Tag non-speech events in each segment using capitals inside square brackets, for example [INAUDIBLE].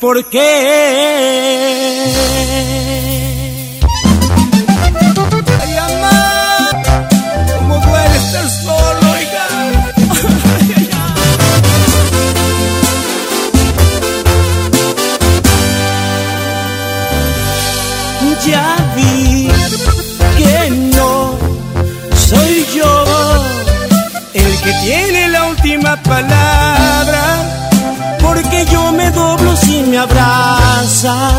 ¿por qué? Ay, mamá, cómo duele estar solo, oiga. Ay, ay, ay. Ya vi que no soy yo el que tiene la última palabra, si me abrazas.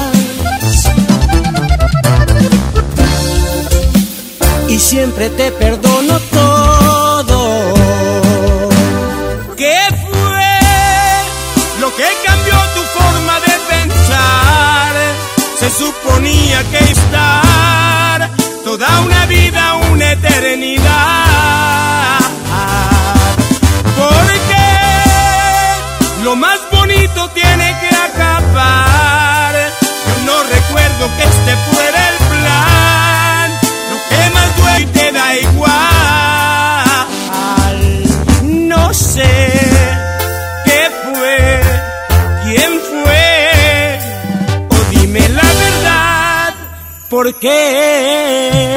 Y siempre te perdono todo. ¿Qué fue lo que cambió tu forma de pensar? Se suponía que estar toda una vida, una eternidad. Que este fuera el plan. Lo que más duele te da igual. No sé qué fue, quién fue, o dime la verdad, ¿por qué?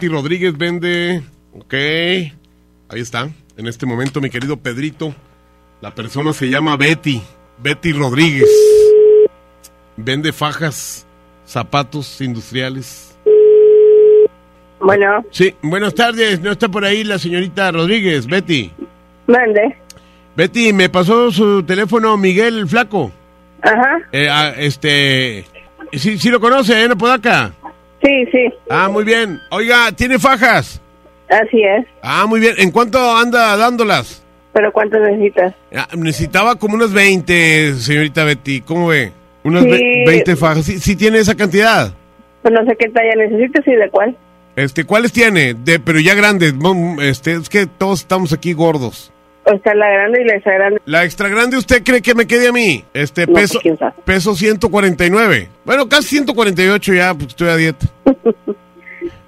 Betty Rodríguez, vende. Ok. Ahí está. En este momento, mi querido Pedrito. La persona se llama Betty. Betty Rodríguez. Vende fajas, zapatos industriales. Bueno, Sí, buenas tardes. No está por ahí la señorita Rodríguez, Betty. mande. Betty, me pasó su teléfono Miguel el Flaco. Ajá. Eh, ah, este. Sí, sí lo conoce, ¿eh? ¿No acá? Sí, sí. Ah, muy bien. Oiga, ¿tiene fajas? Así es. Ah, muy bien. ¿En cuánto anda dándolas? ¿Pero cuánto necesitas? Ah, necesitaba como unas 20, señorita Betty. ¿Cómo ve? Unas Sí. ve- 20 fajas. ¿Sí, sí tiene esa cantidad? Pues no sé qué talla necesitas y de cuál. Este, ¿cuáles tiene? De, pero ya grandes. Este, es que todos estamos aquí gordos. Está la grande y la extra grande. La extra grande, ¿usted cree que me quede a mí? Este, No, peso, pues, peso 149. Bueno, casi 148 ya, pues estoy a dieta. [LAUGHS]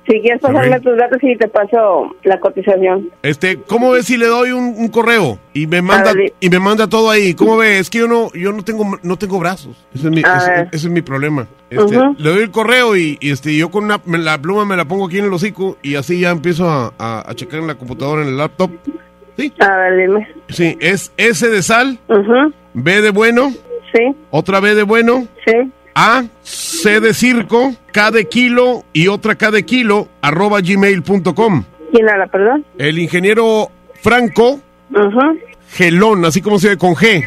Si quieres pasarme tus datos y te paso la cotización. Este, ¿cómo ve si le doy un, un correo y me manda y me manda todo ahí? ¿Cómo ve? Es que yo no yo no tengo no tengo brazos. Ese es mi, ese- es mi problema. Este. Le doy el correo y, y, este yo con una, me- la pluma me la pongo aquí en el hocico y así ya empiezo a, a- a checar en la computadora en el laptop. Sí. A ver, dime. Sí, es S de sal. B de bueno, Sí, otra B de bueno, sí. A, C de circo, K de kilo y otra K de kilo, arroba gmail.com. ¿Quién habla, perdón? El ingeniero Franco Ujú. Gelón, así como se ve con G.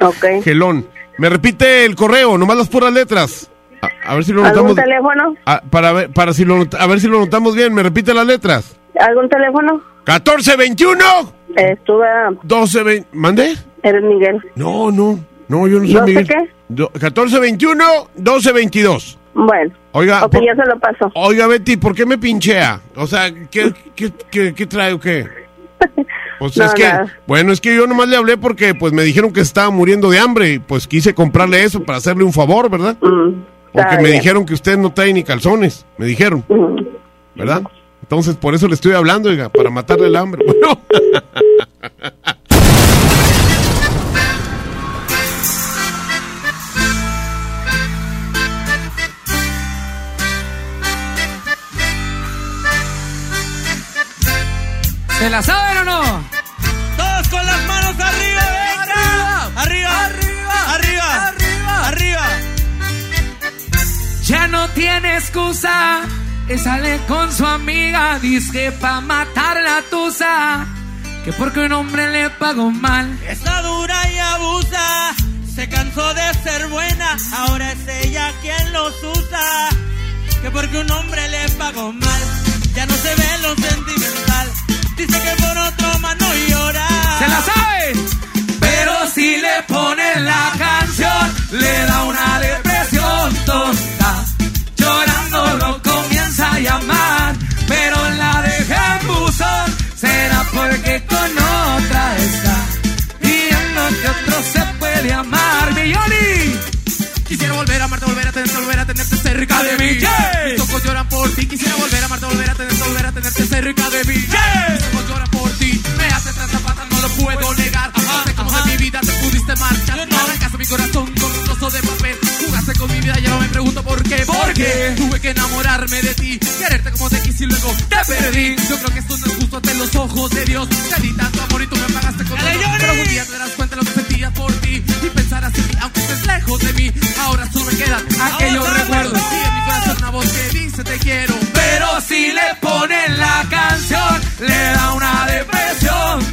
Ok. Gelón. Me repite el correo, nomás las puras letras. A, a ver si lo ¿Algún notamos. teléfono? a, para ver, para si lo, a ver si lo notamos bien. Me repite las letras. ¿Algún teléfono? 1421 Estuve a... 1220. ¿Mande? Eres Miguel. No, no. No, yo no soy ¿Doce Miguel. qué? Do- 1421 1222. Bueno. Oiga, Ok, por- ya se lo paso. oiga Betty, ¿por qué me pinchea? O sea, ¿qué, qué, qué, qué trae o qué? [LAUGHS] Pues No, es que, nada. bueno, es que yo nomás le hablé porque pues me dijeron que estaba muriendo de hambre y pues quise comprarle eso para hacerle un favor, ¿verdad? Porque está me bien. dijeron que usted no trae ni calzones, me dijeron, ¿verdad? Entonces por eso le estoy hablando, oiga, para matarle el hambre. [LAUGHS] Bueno. ¿Se la saben o no? Todos con las manos arriba, venga. Arriba, arriba, arriba, arriba, arriba. Ya no tiene excusa. Sale con su amiga. Dice pa' matar la tusa. Que porque un hombre le pagó mal. Está dura y abusa. Se cansó de ser buena. Ahora es ella quien los usa. Que porque un hombre le pagó mal. Ya no se ve lo sentimental. Dice que por otro más no llora. ¿Se la saben? Pero si le ponen la canción, le da una depresión cerca de mí. Mis ojos lloran por ti. Quisiera volver a amarte, volver a tenerte, volver a tenerte cerca de mí. Mis ojos lloran por ti. Me haces tanta falta, no lo puedo negar. No sé cómo de mi vida te pudiste marchar. Arrancaste mi corazón con un trozo de papel. Jugaste con mi vida, ya no me pregunto por qué. Porque tuve que enamorarme de ti. Quererte como te quisiera. y luego te perdí. Yo creo que esto no es justo ante los ojos de Dios. Te di tanto amor y tú me pagaste con dolor. Pero un día te darás cuenta por ti y pensarás en mí, aunque estés lejos de mí. Ahora solo me quedan aquellos recuerdos. Y en mi corazón una voz que dice te quiero. Pero si le ponen la canción, le da una depresión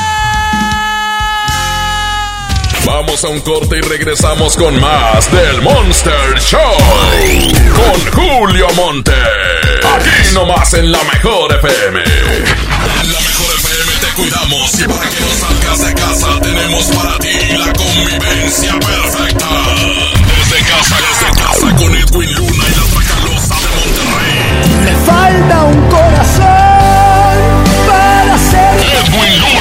Vamos a un corte y regresamos con más del Monster Show. Con Julio Monte. Aquí nomás en la mejor FM. En la mejor FM te cuidamos y para que no salgas de casa tenemos para ti la convivencia perfecta. Desde casa, desde casa con Edwin Luna y la Tracalosa de Monterrey. Me falta un corazón para ser Edwin Luna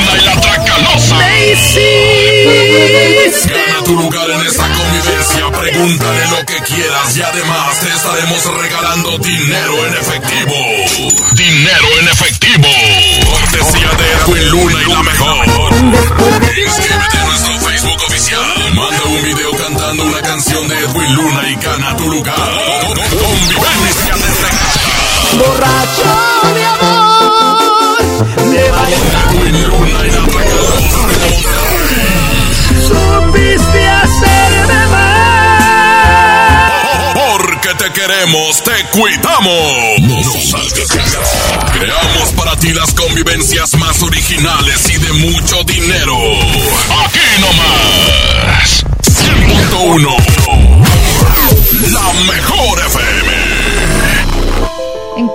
hiciste Gana tu lugar en esta convivencia, pregúntale lo que quieras y además te estaremos regalando dinero en efectivo. Dinero en efectivo. Cortesía de Edwin Luna y la mejor. Inscríbete a nuestro Facebook oficial. Manda un video cantando una canción de Edwin Luna y gana tu lugar. Convivencia casa. borracho de amor. Supiste hacerme mal. Porque te queremos, te cuidamos. No salgas de casa. Creamos para ti las convivencias más originales y de mucho dinero. Aquí nomás. 100.1. La mejor FM.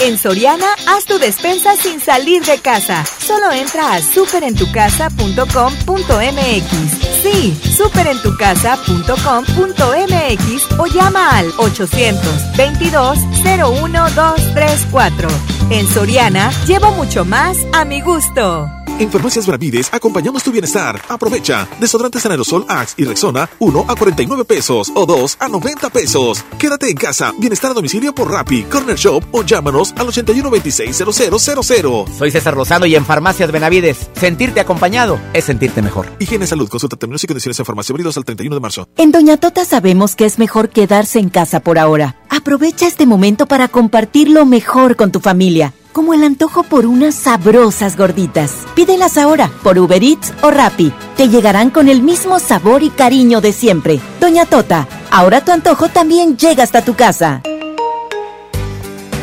En Soriana, haz tu despensa sin salir de casa. Solo entra a superentucasa.com.mx. Sí, superentucasa.com.mx o llama al 822-01-234. En Soriana, llevo mucho más a mi gusto. En Farmacias Benavides acompañamos tu bienestar. Aprovecha. Desodorantes en aerosol Axe y Rexona, 1 a 49 pesos o 2 a 90 pesos. Quédate en casa. Bienestar a domicilio por Rappi, Corner Shop o llámanos al 81 26 0000. Soy César Lozano y en Farmacias Benavides, sentirte acompañado es sentirte mejor. Higiene Salud. Consulta términos y condiciones en farmacia abridos al 31 de marzo. En Doña Tota sabemos que es mejor quedarse en casa por ahora. Aprovecha este momento para compartir lo mejor con tu familia como el antojo por unas sabrosas gorditas. Pídelas ahora por Uber Eats o Rappi. Te llegarán con el mismo sabor y cariño de siempre. Doña Tota, ahora tu antojo también llega hasta tu casa.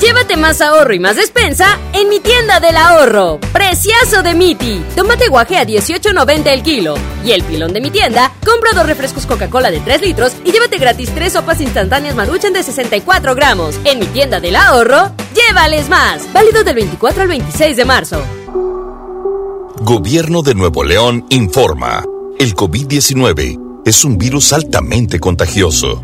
Llévate más ahorro y más despensa en mi tienda del ahorro. Preciazo de Miti. Tomate guaje a 18.90 el kilo. Y el pilón de mi tienda, compra dos refrescos Coca-Cola de 3 litros y llévate gratis tres sopas instantáneas Maruchan de 64 gramos. En mi tienda del ahorro, llévales más. Válido del 24 al 26 de marzo. Gobierno de Nuevo León informa. El COVID-19 es un virus altamente contagioso.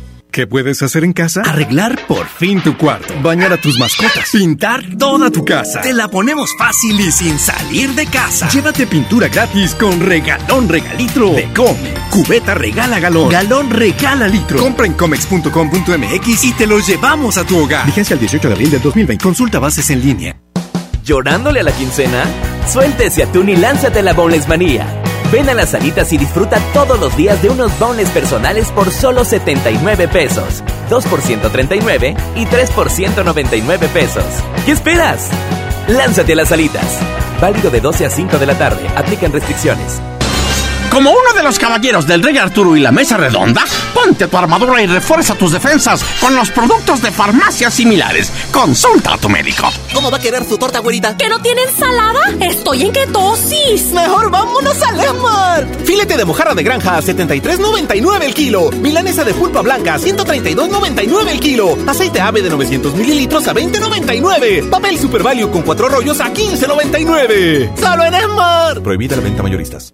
¿Qué puedes hacer en casa? Arreglar por fin tu cuarto, bañar a tus mascotas, pintar toda tu casa. Te la ponemos fácil y sin salir de casa. Llévate pintura gratis con regalón regalitro de Come. Cubeta regala galón, galón regala litro. Compra en comex.com.mx y te lo llevamos a tu hogar. Vigencia el 18 de abril del 2020. Consulta bases en línea. ¿Llorándole a la quincena? Suéltese atún y lánzate a la Boneless Manía. Ven a las salitas y disfruta todos los días de unos boneless personales por solo 79 pesos. 2 por 139 y 3 por 199 pesos. ¿Qué esperas? Lánzate a las salitas. Válido de 12 a 5 de la tarde. Aplican restricciones. Como uno de los caballeros del Rey Arturo y la Mesa Redonda, ponte tu armadura y refuerza tus defensas con los productos de farmacias similares. Consulta a tu médico. ¿Cómo va a querer su torta, güerita? ¿Que no tiene ensalada? ¡Estoy en ketosis! ¡Mejor vámonos a Lemar! Filete de mojarra de granja a 73.99 el kilo. Milanesa de pulpa blanca a 132.99 el kilo. Aceite ave de 900 mililitros a 20.99. Papel Super Value con cuatro rollos a 15.99. ¡Solo en Esmar! Prohibida la venta mayoristas.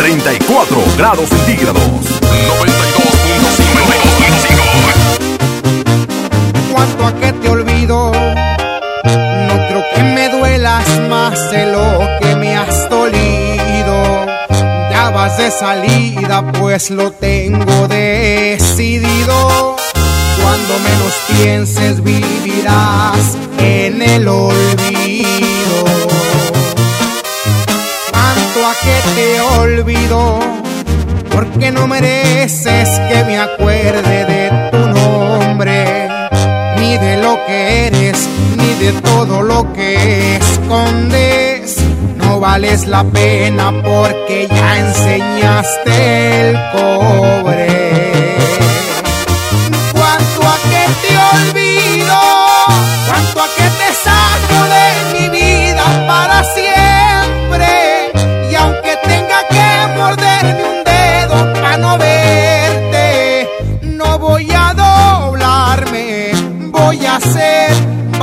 34 grados centígrados. 92.5. Cuanto a que te olvido, no creo que me duelas más de lo que me has dolido. Ya vas de salida, pues lo tengo decidido. Cuando menos pienses, vivirás en el olvido te olvido, porque no mereces que me acuerde de tu nombre, ni de lo que eres, ni de todo lo que escondes. No vales la pena porque ya enseñaste el cobre.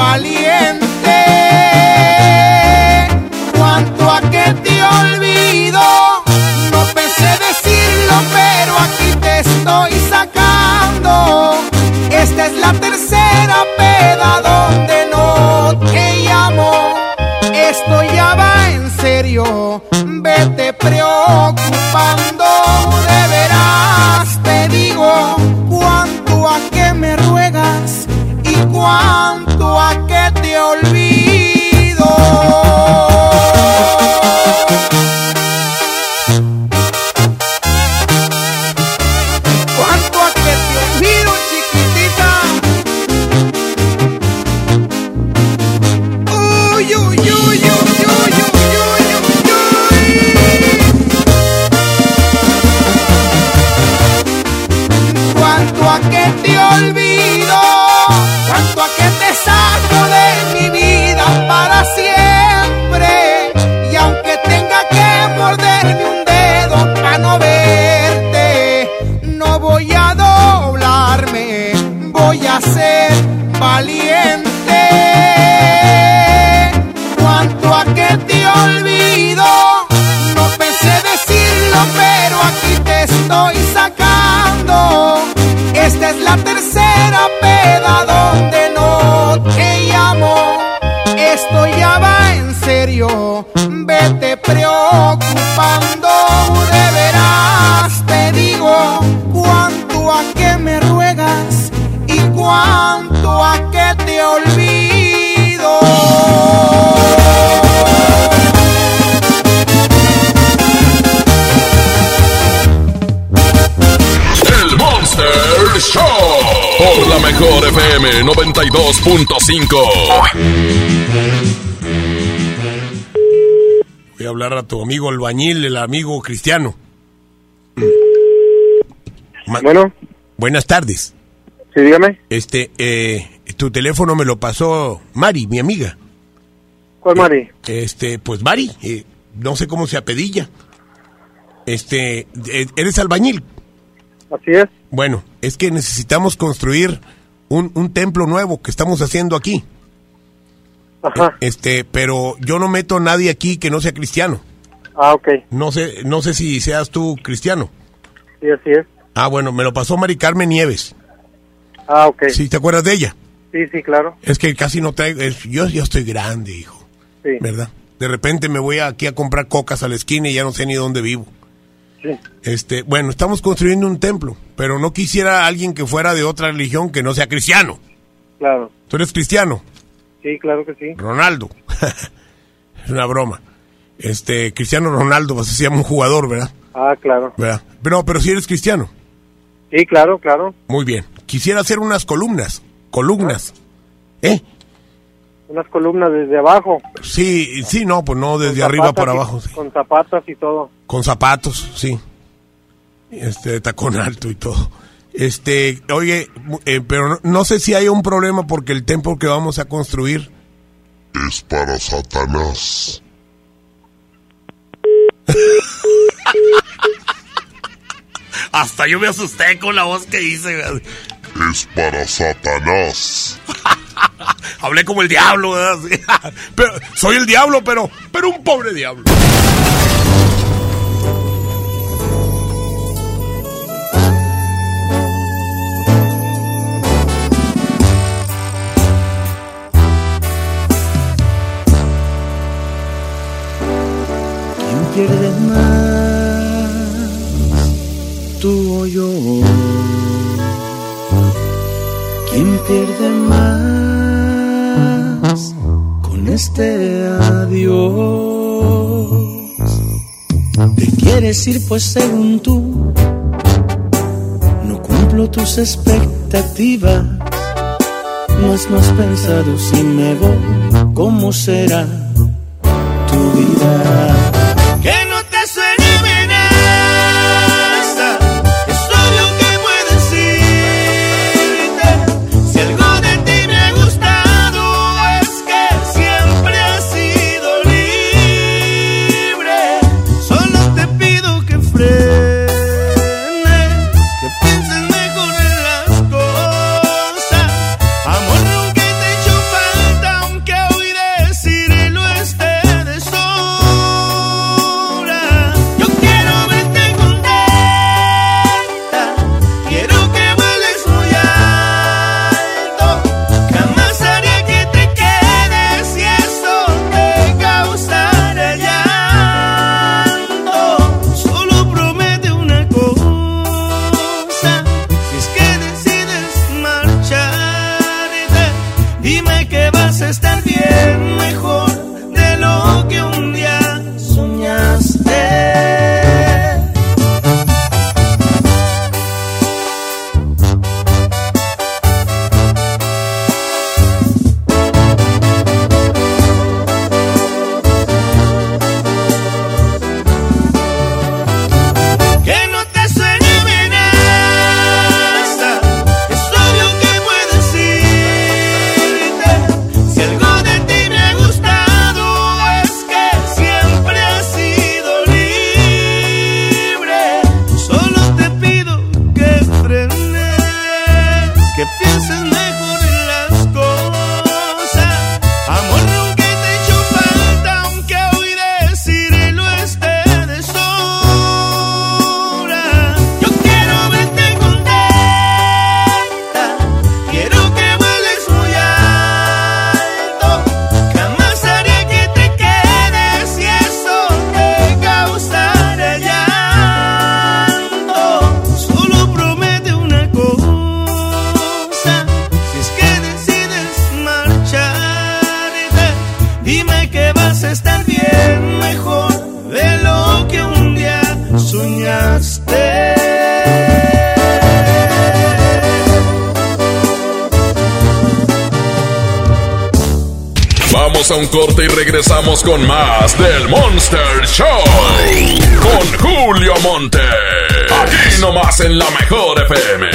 Valiente. Cuanto a que te olvido, no pensé decirlo, pero aquí te estoy sacando. Esta es la tercera peda donde no te llamo. Esto ya va en serio vete preocupando, de veras te digo cuánto a que me ruegas y cuánto FM 92.5. Voy a hablar a tu amigo albañil, el amigo cristiano. bueno. Buenas tardes. Sí, dígame. Este, eh, tu teléfono me lo pasó Mari, mi amiga. ¿Cuál Mari? Este, pues Mari, eh, no sé cómo se apedilla. Este, eh, ¿eres albañil? Así es. Bueno, es que necesitamos construir un, un templo nuevo que estamos haciendo aquí. Ajá. Este, pero yo no meto a nadie aquí que no sea cristiano. Ah, ok. No sé, no sé si seas tú cristiano. Sí, así es. Ah, bueno, me lo pasó Mari Carmen Nieves. Ah, ok. Sí, ¿te acuerdas de ella? Sí, sí, claro. Es que casi no traigo, es- yo ya estoy grande, hijo, Sí. ¿verdad? De repente me voy aquí a comprar cocas a la esquina y ya no sé ni dónde vivo. Sí. Este, bueno, estamos construyendo un templo, pero no quisiera alguien que fuera de otra religión que no sea cristiano. Claro. ¿Tú eres cristiano? Sí, claro que sí. Ronaldo. [LAUGHS] es una broma. Este, Cristiano Ronaldo, así se llama un jugador, ¿verdad? Ah, claro. ¿Verdad? Pero, pero si eres cristiano. Sí, claro, claro. Muy bien. Quisiera hacer unas columnas. Columnas. ¿Eh? Unas columnas desde abajo. Sí, sí, no, pues no, desde arriba para y- abajo. sí. Con zapatas y todo. Con zapatos, sí. Este, tacón alto y todo. Este, oye, eh, pero no, no sé si hay un problema porque el templo que vamos a construir Es para Satanás. [LAUGHS] Hasta yo me asusté con la voz que hice. Es para Satanás. [LAUGHS] [LAUGHS] Hablé como el diablo, ¿verdad? [LAUGHS] Pero, soy el diablo, pero, pero un pobre diablo. ¿Quién pierde más? ¿Tú o yo? ¿Quién pierde más este adiós? Te quieres ir pues según tú no cumplo tus expectativas. No has pensado si me voy, ¿cómo será tu vida? Con más del Monster Show. Con Julio Monte. Aquí nomás en la mejor FM.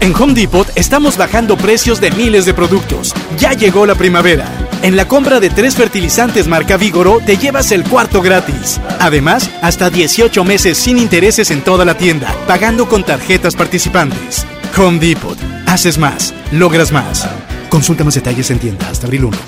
En Home Depot estamos bajando precios de miles de productos. Ya llegó la primavera. En la compra de tres fertilizantes marca Vigoro te llevas el cuarto gratis. Además, hasta 18 meses sin intereses en toda la tienda, pagando con tarjetas participantes. Home Depot. Haces más, logras más. Consulta más detalles en tienda hasta abril 1.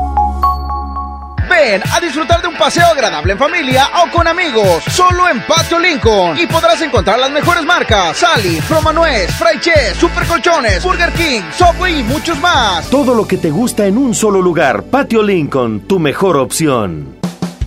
Ven a disfrutar de un paseo agradable en familia o con amigos, solo en Patio Lincoln. Y podrás encontrar las mejores marcas: Sally, Promanuez, Fry Chess, Super Colchones, Burger King, Subway y muchos más. Todo lo que te gusta en un solo lugar. Patio Lincoln, tu mejor opción.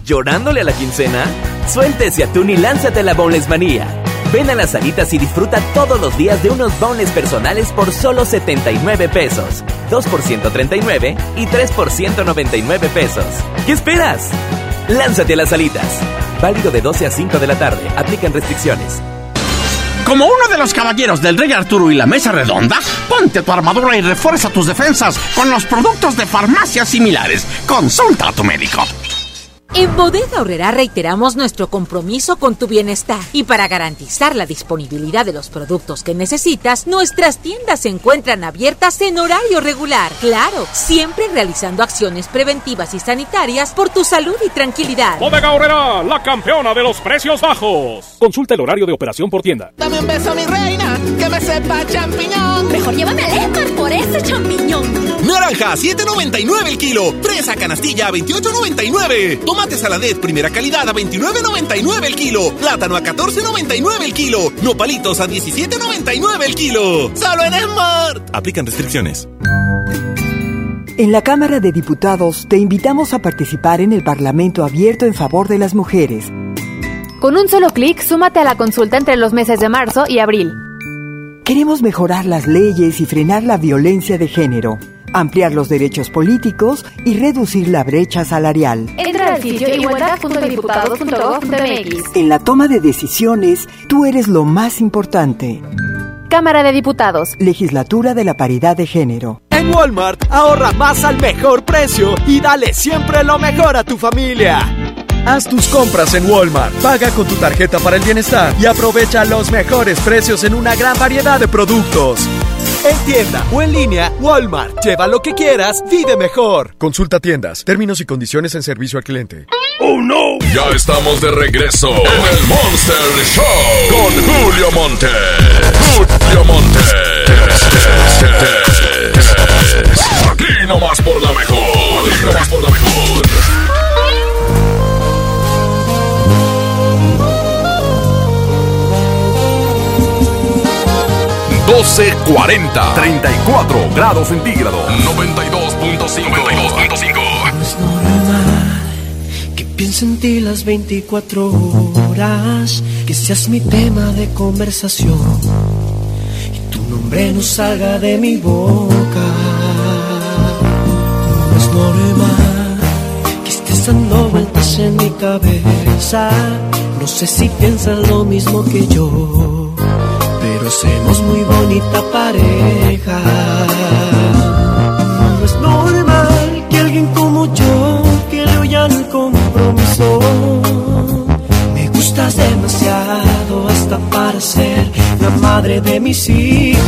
¿Llorándole a la quincena? Suéltese atún y lánzate a la Boneless Manía. Ven a las salitas y disfruta todos los días de unos boneless personales por solo 79 pesos. 2 por 139 y 3 por 199 pesos. ¿Qué esperas? Lánzate a las salitas. Válido de 12 a 5 de la tarde. Aplican restricciones. Como uno de los caballeros del Rey Arturo y la Mesa Redonda, ponte tu armadura y refuerza tus defensas con los productos de farmacias similares. Consulta a tu médico. En Bodega Horrera reiteramos nuestro compromiso con tu bienestar y para garantizar la disponibilidad de los productos que necesitas, nuestras tiendas se encuentran abiertas en horario regular. Claro, siempre realizando acciones preventivas y sanitarias por tu salud y tranquilidad. Bodega Horrera, la campeona de los precios bajos. Consulta el horario de operación por tienda. Dame un beso, mi reina, que me sepa champiñón. Mejor llévame al Esmar por ese champiñón. Naranja, 7.99 el kilo. Fresa canastilla, 28.99. Tomate saladet, primera calidad, a 29.99 el kilo. Plátano a 14.99 el kilo. Nopalitos a 17.99 el kilo. ¡Solo en Smart! Aplican restricciones. En la Cámara de Diputados te invitamos a participar en el Parlamento Abierto en favor de las mujeres. Con un solo clic, súmate a la consulta entre los meses de marzo y abril. Queremos mejorar las leyes y frenar la violencia de género, ampliar los derechos políticos y reducir la brecha salarial. Entra al sitio igualdad.diputados.gov.mx. En la toma de decisiones, tú eres lo más importante. Cámara de Diputados. Legislatura de la Paridad de Género. En Walmart, ahorra más al mejor precio y dale siempre lo mejor a tu familia. Haz tus compras en Walmart, paga con tu tarjeta para el bienestar y aprovecha los mejores precios en una gran variedad de productos. En tienda o en línea, Walmart. Lleva lo que quieras, vive mejor. Consulta tiendas, términos y condiciones en servicio al cliente. ¡Oh no! Ya estamos de regreso en el Monster Show con Julio Monte. Julio Monte. Aquí nomás por la mejor. Aquí nomás por la mejor. 1240 34 grados centígrados 92.5 92.5 Que piense en ti las 24 horas, que seas mi tema de conversación y tu nombre no salga de mi boca. No es normal que estés dando vueltas en mi cabeza. No sé si piensas lo mismo que yo, Conocemos muy bonita pareja. No es normal que alguien como yo que le huyan el compromiso. Me gustas demasiado hasta para ser la madre de mis hijos.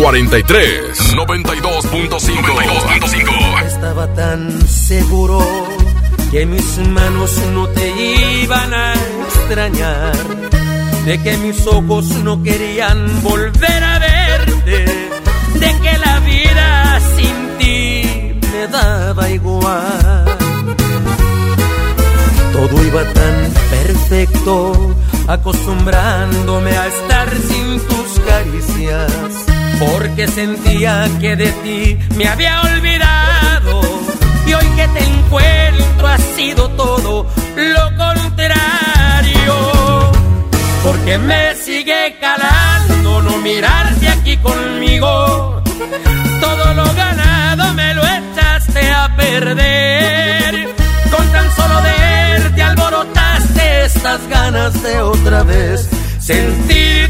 43 92.5 92.5 Estaba tan seguro que mis manos no te iban a extrañar, de que mis ojos no querían volver a verte, de que la vida sin ti me daba igual. Todo iba tan perfecto, acostumbrándome a estar sin tus caricias porque sentía que de ti me había olvidado. Y hoy que te encuentro ha sido todo lo contrario, porque me sigue calando no mirarte aquí conmigo, todo lo ganado me lo echaste a perder, con tan solo de verte alborotaste estas ganas de otra vez sentir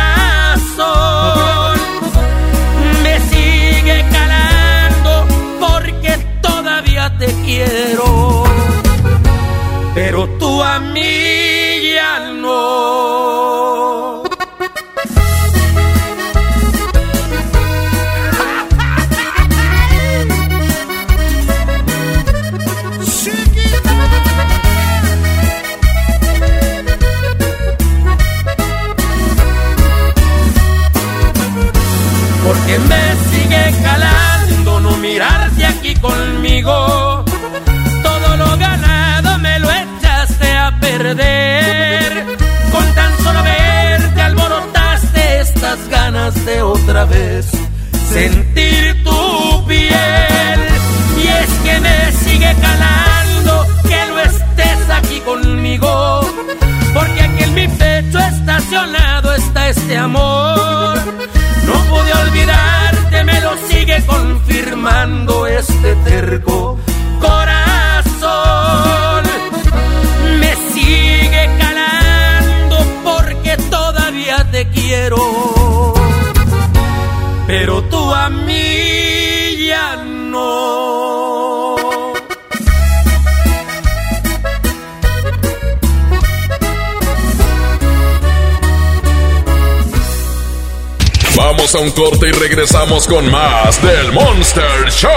Corte y regresamos con más del Monster Show.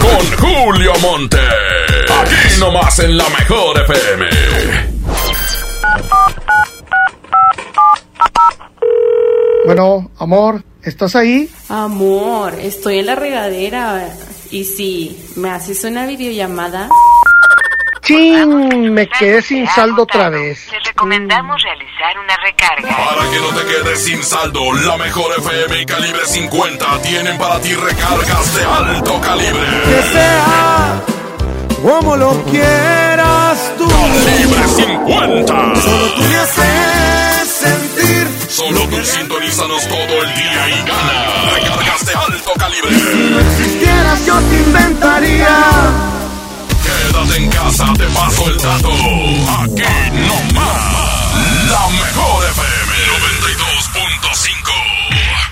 Con Julio Monte. Aquí nomás en la mejor FM. Bueno, amor, ¿estás ahí? Amor, estoy en la regadera. Y si me haces una videollamada. ¡Chin! Me quedé sin saldo otra vez. Te recomendamos que no te quedes sin saldo, la mejor FM y calibre 50 tienen para ti recargas de alto calibre. Que sea como lo quieras tú. Calibre 50. Solo tú me haces sentir. Solo tú sintonízanos todo el día y gana recargas de alto calibre. Si no existieras, yo te inventaría. Quédate en casa, te paso el dato. Aquí no más. La mejor FM 92.5.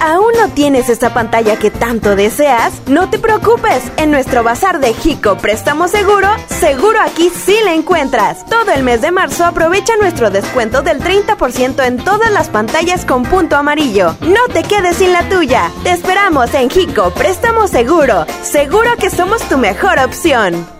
¿Aún no tienes esa pantalla que tanto deseas? No te preocupes, en nuestro bazar de Jico Préstamo Seguro, seguro aquí sí la encuentras. Todo el mes de marzo aprovecha nuestro descuento del 30% en todas las pantallas con punto amarillo. No te quedes sin la tuya. Te esperamos en Jico Préstamo Seguro. Seguro que somos tu mejor opción.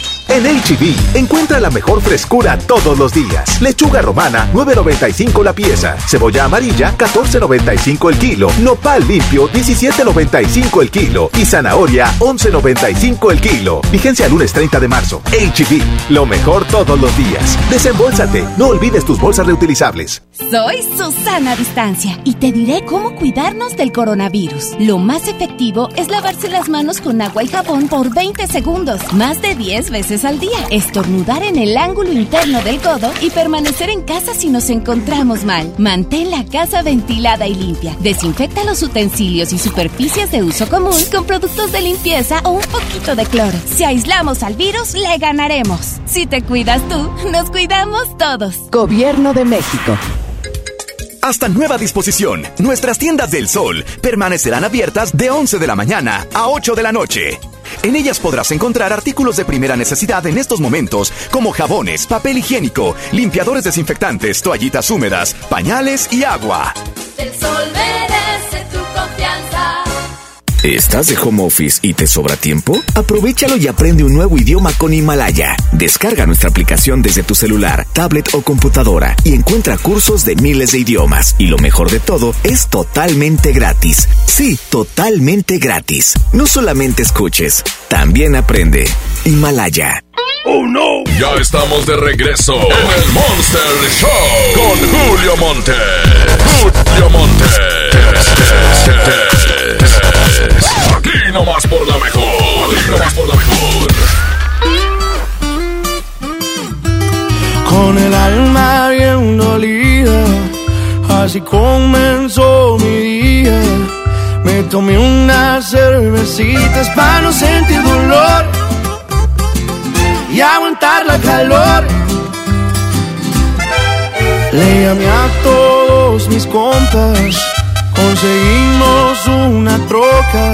En HB, encuentra la mejor frescura todos los días. Lechuga romana, 9.95 la pieza. Cebolla amarilla, 14.95 el kilo. Nopal limpio, 17.95 el kilo. Y zanahoria, 11.95 el kilo. Vigencia lunes 30 de marzo. HB, lo mejor todos los días. Desembolsate, no olvides tus bolsas reutilizables. Soy Susana Distancia y te diré cómo cuidarnos del coronavirus. Lo más efectivo es lavarse las manos con agua y jabón por 20 segundos, más de 10 veces al día. Estornudar en el ángulo interno del codo y permanecer en casa si nos encontramos mal. Mantén la casa ventilada y limpia. Desinfecta los utensilios y superficies de uso común con productos de limpieza o un poquito de cloro. Si aislamos al virus, le ganaremos. Si te cuidas tú, nos cuidamos todos. Gobierno de México. Hasta nueva disposición, nuestras tiendas del sol permanecerán abiertas de 11 de la mañana a 8 de la noche. En ellas podrás encontrar artículos de primera necesidad en estos momentos, como jabones, papel higiénico, limpiadores desinfectantes, toallitas húmedas, pañales y agua. El sol. ¿Estás de home office y te sobra tiempo? Aprovechalo y aprende un nuevo idioma con Himalaya. Descarga nuestra aplicación desde tu celular, tablet o computadora y encuentra cursos de miles de idiomas. Y lo mejor de todo, es totalmente gratis. Sí, totalmente gratis. No solamente escuches, también aprende. Himalaya. ¡Oh, no! Ya estamos de regreso en el Monster Show con Julio Monte. Julio Monte. Aquí nomás por la mejor. Aquí nomás por la mejor. Con el alma bien dolida, así comenzó mi día. Me tomé unas cervecitas para no sentir dolor y aguantar la calor. Le llamé a todos mis compas. Conseguimos una troca,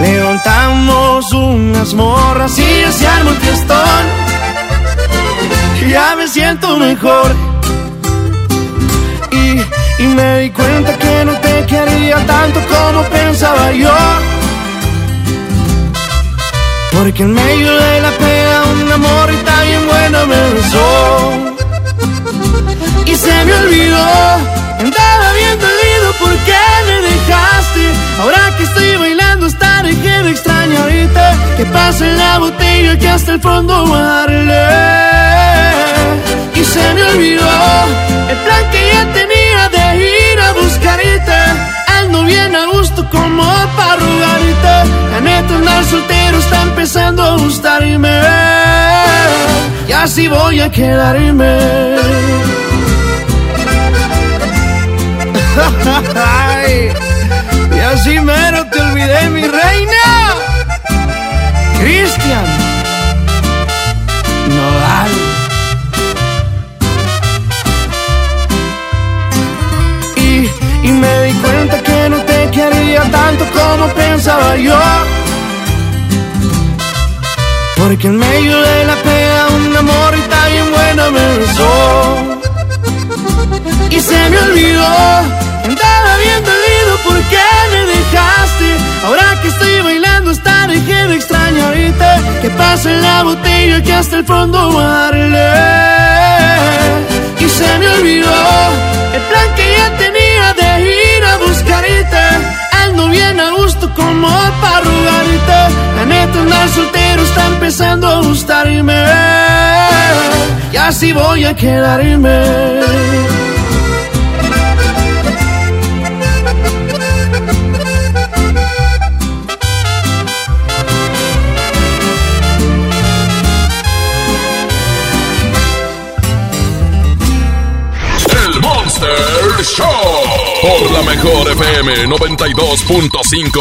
levantamos unas morras y ya se armó el fiestón. Ya me siento mejor. Y, y me di cuenta que no te quería tanto como pensaba yo. Porque en medio de la pena un amor y tan bien buena me besó. Y se me olvidó, andaba porque me dejaste. Ahora que estoy bailando hasta dejé de extrañarte. Que pase la botella que hasta el fondo voy a darle. Y se me olvidó el plan que ya tenía de ir a buscarte. Ando bien a gusto como para rogarte. La neta andar soltero está empezando a gustarme. Y así voy a quedarme. Y así mero te olvidé, mi reina. Cristian Nodal. Y, y me di cuenta que no te quería tanto como pensaba yo. Porque en medio de la pena un amor y tan bien buena me besó. Y se me olvidó, bien dolido porque me dejaste. Ahora que estoy bailando dejé de extrañarte. Que pase la botella que hasta el fondo darle. Y se me olvidó el plan que ya tenía de ir a buscarte. Ando bien a gusto como para rogarte. La neta andar soltero está empezando a gustarme. Y así voy a quedarme. Mejor FM 92.5.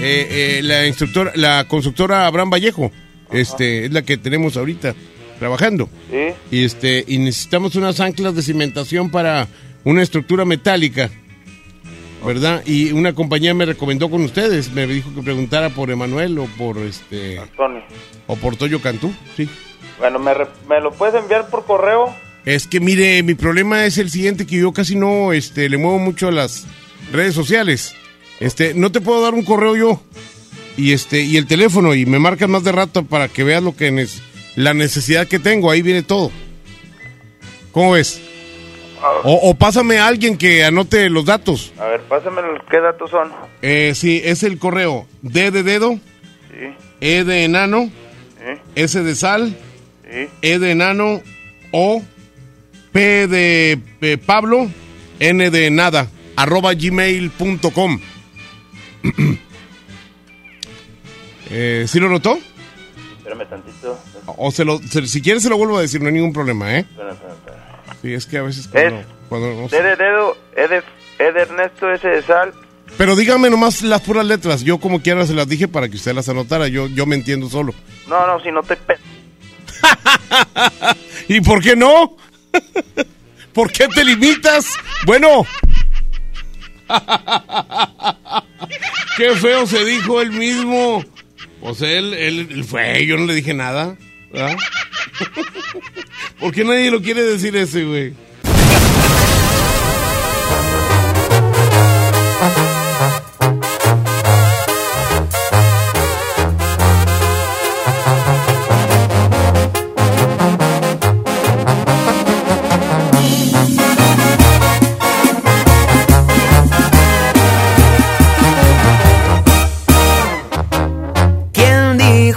Eh, eh, la instructora, la constructora Abraham Vallejo, este, es la que tenemos ahorita trabajando. Sí. Y este, y necesitamos unas anclas de cimentación para una estructura metálica, ¿verdad? Y una compañía me recomendó con ustedes, me dijo que preguntara por Emanuel o por este Antonio. o por Toyo Cantú, sí. Bueno, ¿me, re- ¿me lo puedes enviar por correo? Es que mire, mi problema es el siguiente que yo casi no este le muevo mucho a las redes sociales. Este, no te puedo dar un correo yo. Y este y el teléfono y me marcas más de rato para que veas lo que nes- la necesidad que tengo, ahí viene todo. ¿Cómo ves? O, o pásame a alguien que anote los datos. A ver, pásame el- qué datos son. Eh, sí, es el correo D de dedo, Sí, E de enano, sí, S de sal, sí. E de enano, O, P de eh, Pablo, N de nada, arroba gmail.com. [CLEARS THROAT] eh, ¿Sí lo notó? Espérame tantito. O se lo, se- si quieres se lo vuelvo a decir, no hay ningún problema, ¿eh? Espérame, espérame, espérame. Sí, es que a veces cuando... Es cuando no D sé. de dedo, E de, E de Ernesto, S de sal. Pero dígame nomás las puras letras, yo como quiera se las dije para que usted las anotara, yo, yo me entiendo solo. No, no, si no te... [LAUGHS] ¿Y por qué no? ¿Por qué te limitas? Bueno. Qué feo se dijo él mismo. Pues él, él, él fue, yo no le dije nada. ¿verdad? ¿Por qué nadie lo quiere decir ese, güey?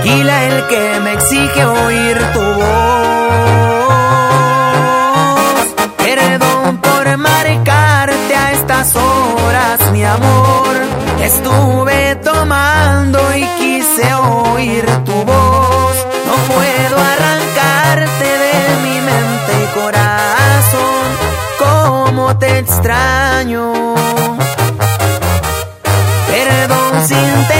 El Tequila el que me exige oír tu voz. Perdón por marcarte a estas horas, mi amor. Estuve tomando y quise oír tu voz. No puedo arrancarte de mi mente y corazón. Cómo te extraño. Perdón si interrumpo tus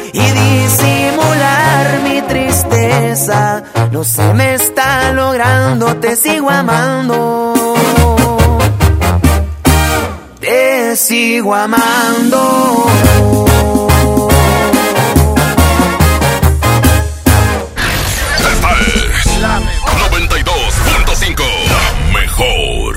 y disimular mi tristeza. No se me está logrando, te sigo amando. Te sigo amando. Esta es la 92.5. La mejor.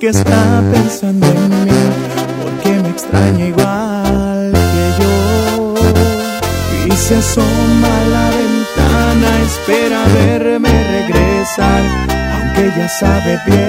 Que está pensando en mí, porque me extraña igual que yo. Y se asoma a la ventana, espera verme regresar, aunque ya sabe bien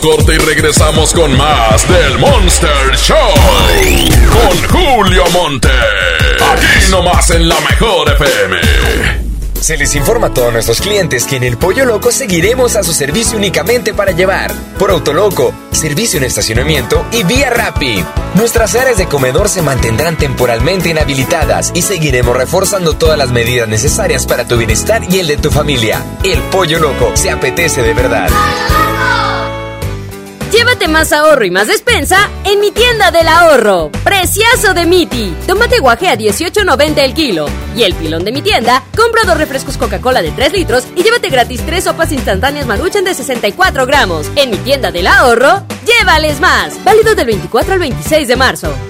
corte y regresamos con más del Monster Show. Con Julio Monte. Aquí nomás en la mejor FM. Se les informa a todos nuestros clientes que en el Pollo Loco seguiremos a su servicio únicamente para llevar. Por Autoloco, servicio en estacionamiento y vía Rappi. Nuestras áreas de comedor se mantendrán temporalmente inhabilitadas y seguiremos reforzando todas las medidas necesarias para tu bienestar y el de tu familia. El Pollo Loco se apetece de verdad. Llévate más ahorro y más despensa en mi tienda del ahorro. Preciazo de Miti. Tómate guaje a 18.90 el kilo. Y el pilón de mi tienda, compra dos refrescos Coca-Cola de 3 litros y llévate gratis tres sopas instantáneas Maruchan de 64 gramos. En mi tienda del ahorro, llévales más. Válido del 24 al 26 de marzo.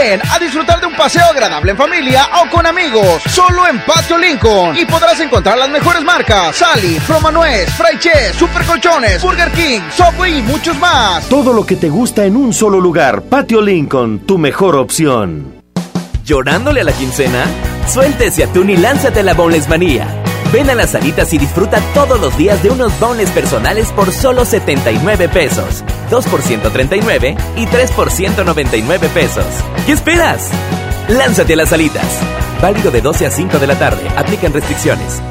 Ven a disfrutar de un paseo agradable en familia o con amigos, solo en Patio Lincoln. Y podrás encontrar las mejores marcas: Sally, Promanuez, Fry Chess, Super Colchones, Burger King, Subway y muchos más. Todo lo que te gusta en un solo lugar. Patio Lincoln, tu mejor opción. ¿Llorándole a la quincena? Suéltese atún y lánzate a la Boneless Manía. Ven a las salitas y disfruta todos los días de unos boneless personales por solo 79 pesos. 2 por 139 y 3 por 199 pesos. ¿Qué esperas? Lánzate a las salitas. Válido de 12 a 5 de la tarde. Aplican restricciones.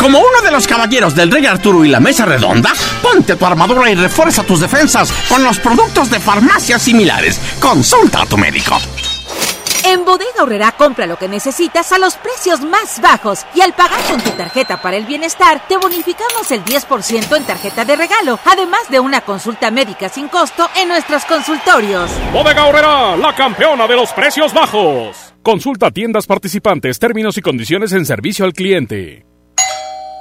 Como uno de los caballeros del Rey Arturo y la Mesa Redonda, ponte tu armadura y refuerza tus defensas con los productos de farmacias similares. Consulta a tu médico. En Bodega Horrera compra lo que necesitas a los precios más bajos y al pagar con tu tarjeta para el bienestar te bonificamos el 10% en tarjeta de regalo, además de una consulta médica sin costo en nuestros consultorios. Bodega Horrera, la campeona de los precios bajos. Consulta tiendas participantes, términos y condiciones en servicio al cliente.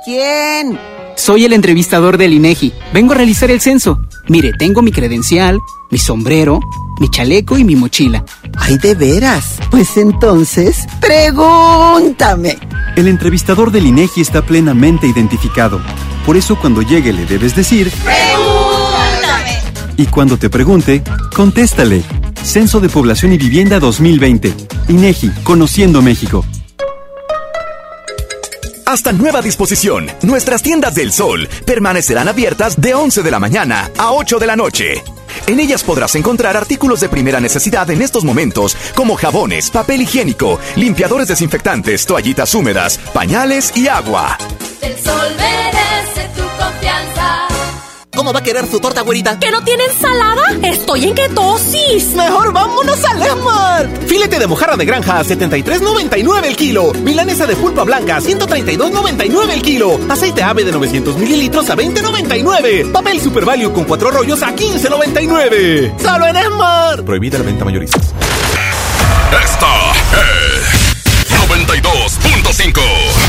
¿Quién? Soy el entrevistador del INEGI. Vengo a realizar el censo. Mire, tengo mi credencial, mi sombrero, mi chaleco y mi mochila. Ay, de veras. Pues entonces, pregúntame. El entrevistador del INEGI está plenamente identificado. Por eso cuando llegue le debes decir Pregúntame. y cuando te pregunte, contéstale. Censo de Población y Vivienda 2020. INEGI, Conociendo México. Hasta nueva disposición, nuestras tiendas del sol permanecerán abiertas de 11 de la mañana a 8 de la noche. En ellas podrás encontrar artículos de primera necesidad en estos momentos, como jabones, papel higiénico, limpiadores desinfectantes, toallitas húmedas, pañales y agua. El sol merece tu confianza. ¿Cómo va a querer su torta, güerita? ¿Que no tiene ensalada? Estoy en ketosis. Mejor vámonos al Esmart. Filete de mojarra de granja a 73.99 el kilo. Milanesa de pulpa blanca a 132.99 el kilo. Aceite ave de 900 mililitros a 20.99. Papel Super Value con cuatro rollos a 15.99. Solo en Esmart. Prohibida la venta mayorista. Esta es 92.5.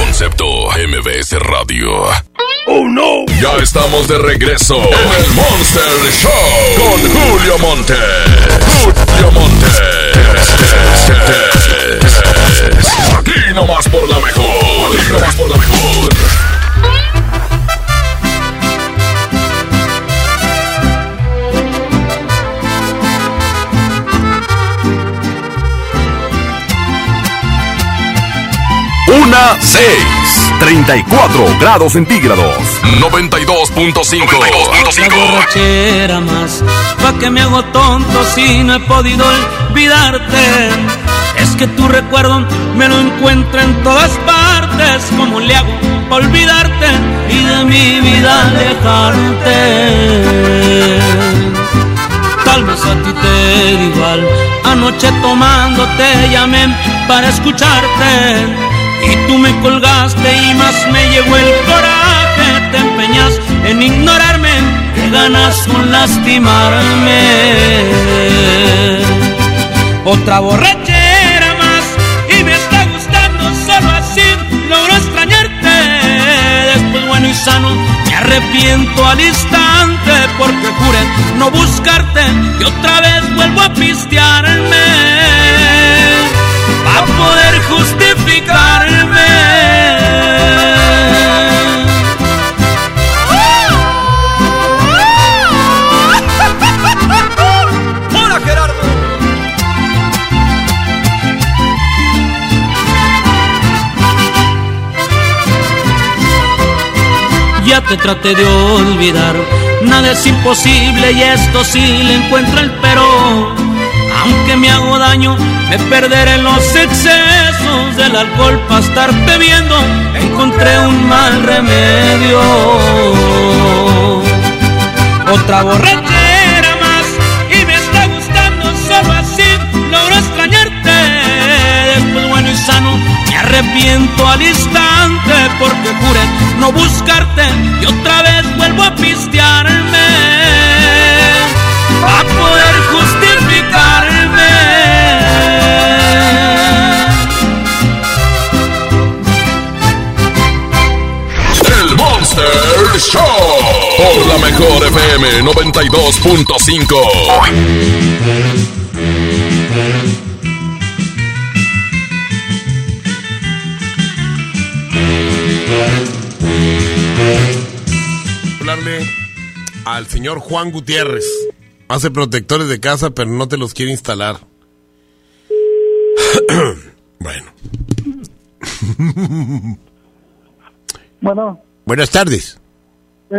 Concepto MBS Radio. ¡Oh no! Ya estamos de regreso en el Monster Show con Julio Monte. Julio Monte. Aquí nomás por la mejor. Aquí nomás por la mejor. 6, 34 grados centígrados, 92.5. La borrachera más, pa' que me hago tonto si no he podido olvidarte. Es que tu recuerdo me lo encuentro en todas partes. ¿Cómo le hago pa' olvidarte y de mi vida alejarte? Tal vez a ti te da igual. Anoche tomando te llamé para escucharte. Y tú me colgaste y más me llegó el coraje. Te empeñas en ignorarme, que ganas con lastimarme. Otra borrachera más y me está gustando solo así logro extrañarte. Después bueno y sano me arrepiento al instante porque juré no buscarte y otra vez vuelvo a pistearme a poder justificarme. [LAUGHS] Ya te traté de olvidar, nada es imposible y esto sí le encuentro el pero. Aunque me hago daño, me perderé los excesos del alcohol para estarte viendo. Encontré un mal remedio. Otra borrachera más y me está gustando solo así logro extrañarte. Después bueno y sano me arrepiento al instante porque juré no buscarte y otra vez vuelvo a pistearme a poder Por la mejor FM 92.5. Hablarle al señor Juan Gutiérrez. Hace protectores de casa, pero no te los quiere instalar. [CLEARS THROAT] bueno. Bueno, Buenas tardes. sí,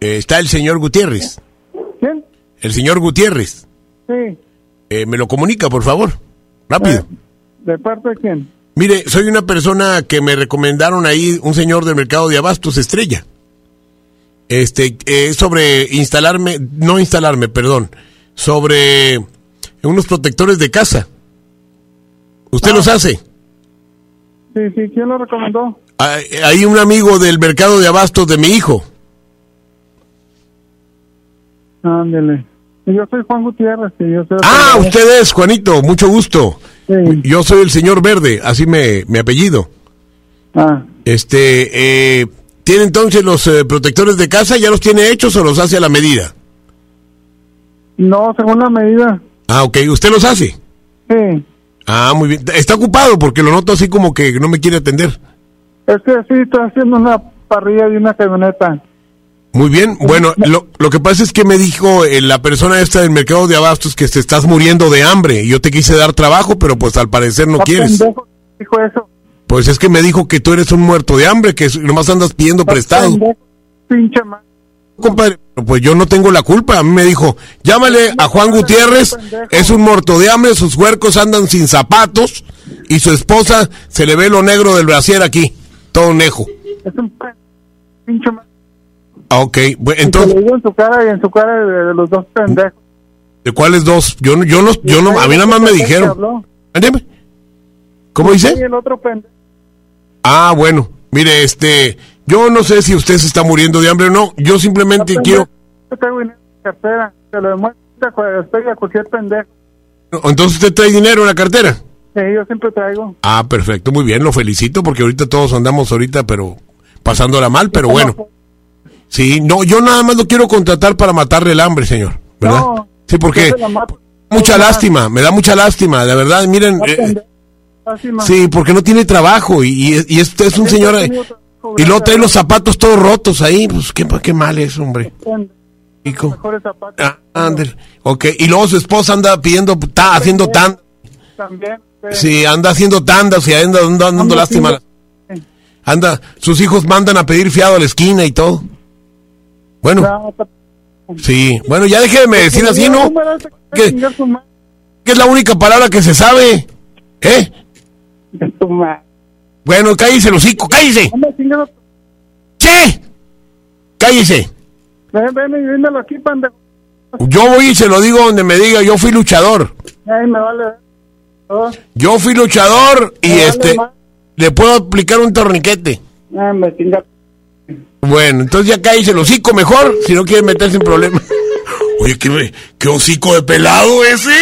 Eh, está el señor Gutiérrez. ¿quién? El señor Gutiérrez. Sí, Eh, ¿Me lo comunica, por favor? Rápido. ¿de parte de quién? Mire, soy una persona que me recomendaron ahí, un señor del mercado de abastos, Estrella. Este, eh, sobre instalarme, no instalarme, perdón, sobre unos protectores de casa. ¿Usted los hace? Sí, sí, ¿quién lo recomendó? Ah, Hay un amigo del mercado de abastos de mi hijo. Ándele. Yo soy Juan Gutiérrez. y yo soy Ah, usted es, Juanito, mucho gusto. Yo soy el señor Verde, así me, me apellido. Ah. Este, eh, ¿tiene entonces los eh, protectores de casa? ¿Ya los tiene hechos o los hace a la medida? No, según la medida. Ah, ok, ¿usted los hace? Sí. Ah, muy bien. Está ocupado porque lo noto así como que no me quiere atender. Es que sí, estoy haciendo una parrilla de una camioneta. Muy bien, bueno, lo, lo que pasa es que me dijo eh, la persona esta del mercado de abastos que te estás muriendo de hambre. Yo te quise dar trabajo, pero pues al parecer no Ah, quieres. pendejo, Dijo eso. Pues es que me dijo que tú eres un muerto de hambre, que nomás andas pidiendo prestado. Pendejo, Pinche Compadre, pues yo no tengo la culpa. A mí me dijo, llámale a Juan Gutiérrez, es un muerto de hambre, sus huercos andan sin zapatos y su esposa se le ve lo negro del brasier aquí, todo nejo. Es un pinche Ah, ok, bueno, entonces, en su cara y en su cara de, los dos pendejos. ¿de cuáles dos? Yo no, yo no, yo no, a mí nada más me dijeron. Ándeme. ¿Cómo dice? el otro pendejo. Ah, bueno, mire, este, yo no sé si usted se está muriendo de hambre o no, yo simplemente quiero, Yo traigo dinero en cartera. Se lo demuestra estoy a cualquier pendejo. entonces usted trae dinero en la cartera. Sí, yo siempre traigo. Ah, perfecto, muy bien, lo felicito porque ahorita todos andamos ahorita, pero pasándola mal, pero bueno. Sí, no, yo nada más lo quiero contratar para matarle el hambre, señor, ¿verdad? No, sí, porque mucha lástima, me da mucha lástima, la verdad, miren, eh, sí, porque no tiene trabajo y, y, y este es un señor eh, y luego trae los zapatos todos rotos ahí, pues qué, qué mal es, hombre. Zapatos. Ah. Ok, y luego su esposa anda pidiendo, está haciendo tan, También. Sí, anda haciendo tandas y anda dando, dando Anda lástima. haciendo- Anda, sus hijos mandan a pedir fiado a la esquina y todo. Bueno, sí. Bueno, ya déjeme decir así, ¿no? que es la única palabra que se sabe. ¿Eh? Bueno, cállese el hocico, cállese. ¡Sí! Cállese. Ven, ven y dímelo aquí. Yo voy y se lo digo donde me diga, yo fui luchador. Ay, me vale. Oh, Yo fui luchador y este le puedo aplicar un torniquete. me. Bueno, entonces ya cállese el hocico mejor, si no quiere meterse en problemas. [LAUGHS] Oye, ¿qué, qué hocico de pelado ese.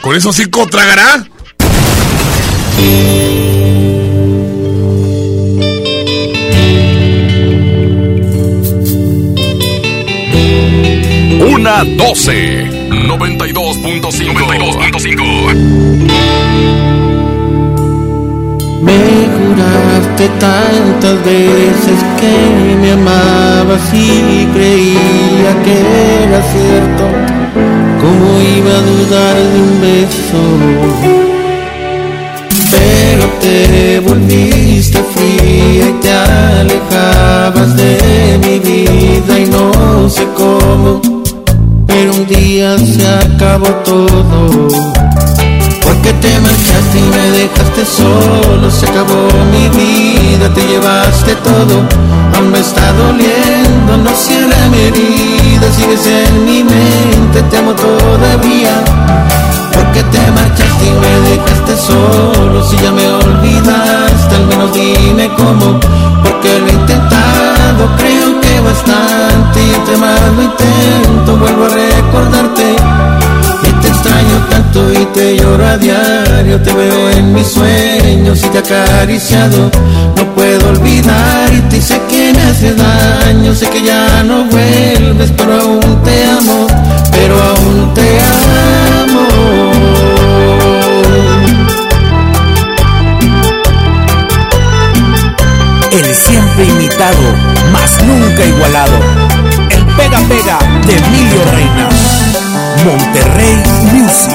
¿Con ese hocico tragará? Una 12. 92.5. 92.5. Me juraste tantas veces que me amabas y creía que era cierto. ¿Cómo iba a dudar de un beso? Pero te volviste fría y te alejabas de mi vida y no sé cómo. Pero un día se acabó todo. Porque te marchaste y me dejaste solo, se acabó mi vida, te llevaste todo, aún me está doliendo, no cierra mi herida, sigues en mi mente, te amo todavía. Porque te marchaste y me dejaste solo, si ya me olvidaste, al menos dime cómo, porque lo he intentado, creo que bastante, y entre más lo intento, vuelvo a recordarte. Y te extraño tanto y te lloro a diario, te veo en mis sueños y te acariciado. No puedo olvidar y sé que me hace daño, sé que ya no vuelves, pero aún te amo, pero aún te amo. Mas nunca igualado. El pega pega de Emilio Reina. Monterrey Music.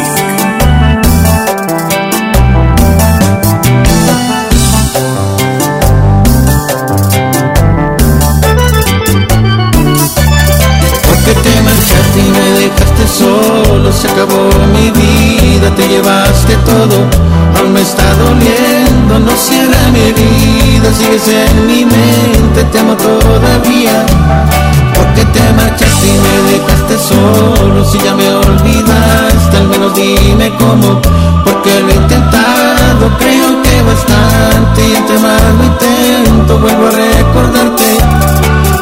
Porque te marchaste y me dejaste solo, se acabó mi vida, te llevaste todo, me está doliendo, no cierra mi herida, sigues en mi mente, te amo todavía. Porque te marchaste y me dejaste solo, si ya me olvidaste, al menos dime cómo, porque lo he intentado, creo que bastante, y entre más intento, vuelvo a recordarte.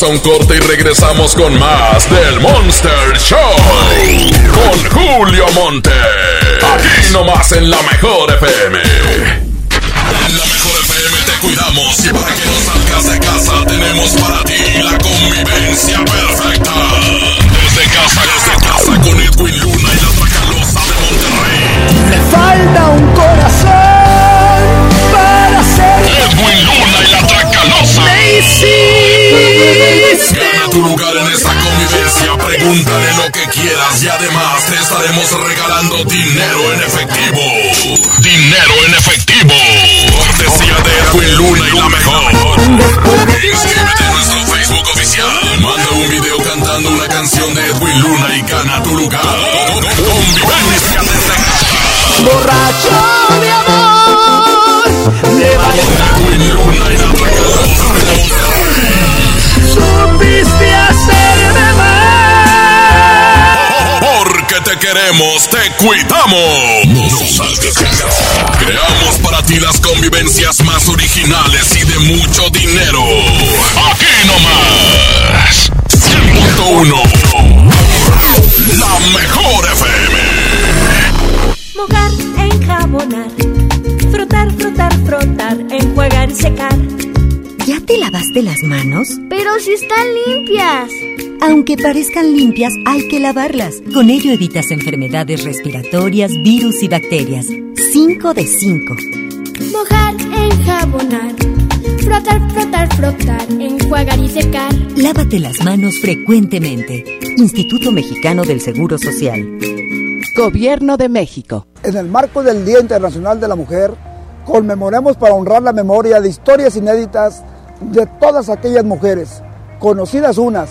Vamos a un corte y regresamos con más del Monster Show. Con Julio Monte. Aquí nomás en la mejor FM. En la mejor FM te cuidamos y para que no salgas de casa tenemos para ti la convivencia perfecta. Pregúntale lo que quieras y además te estaremos regalando dinero en efectivo. Dinero en efectivo. Cortesía de Edwin Luna y la mejor. Inscríbete en nuestro Facebook oficial. Manda un video cantando una canción de Edwin Luna y gana tu lugar. Convivencia desde borracho de amor. De Edwin Luna y la supiste queremos, te cuidamos. No salgas de casa. Creamos para ti las convivencias más originales y de mucho dinero. Aquí nomás. 100.1. La mejor FM. Mojar, enjabonar, frotar, frotar, frotar, enjuagar y secar. ¿Ya te lavaste las manos? Pero si están limpias. Aunque parezcan limpias, hay que lavarlas. Con ello evitas enfermedades respiratorias, virus y bacterias. 5 de 5. Mojar, enjabonar, frotar, frotar, frotar, enjuagar y secar. Lávate las manos frecuentemente. Instituto Mexicano del Seguro Social. Gobierno de México. En el marco del Día Internacional de la Mujer, conmemoremos para honrar la memoria de historias inéditas de todas aquellas mujeres, conocidas unas,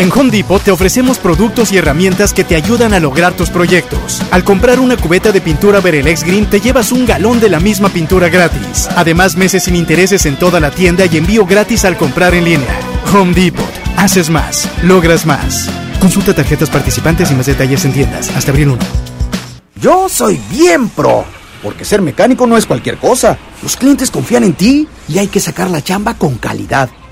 En Home Depot te ofrecemos productos y herramientas que te ayudan a lograr tus proyectos. Al comprar una cubeta de pintura Berelex Green te llevas un galón de la misma pintura gratis. Además, meses sin intereses en toda la tienda y envío gratis al comprar en línea. Home Depot. Haces más. Logras más. Consulta tarjetas participantes y más detalles en tiendas. Hasta abril 1. Yo soy bien pro. Porque ser mecánico no es cualquier cosa. Los clientes confían en ti y hay que sacar la chamba con calidad.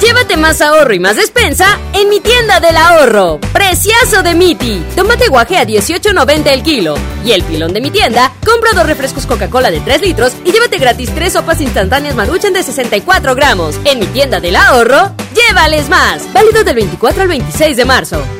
Llévate más ahorro y más despensa en mi tienda del ahorro. Preciazo de Miti. Tómate guaje a 18.90 el kilo. Y el pilón de mi tienda, compra dos refrescos Coca-Cola de 3 litros y llévate gratis tres sopas instantáneas Maruchan de 64 gramos. En mi tienda del ahorro, llévales más. Válido del 24 al 26 de marzo.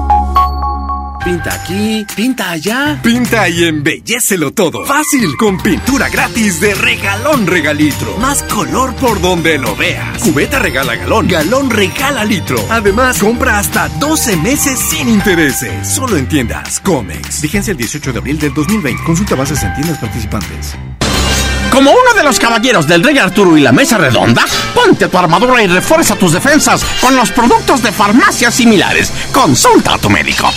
Pinta aquí, pinta allá. Pinta y embellecelo todo. Fácil, con pintura gratis de regalón regalitro. Más color por donde lo veas. Cubeta regala galón, galón regala litro. Además, compra hasta 12 meses sin intereses. Solo en tiendas Comex. Vigencia el 18 de abril del 2020. Consulta bases en tiendas participantes. Como uno de los caballeros del Rey Arturo y la Mesa Redonda, ponte tu armadura y refuerza tus defensas con los productos de farmacias similares. Consulta a tu médico.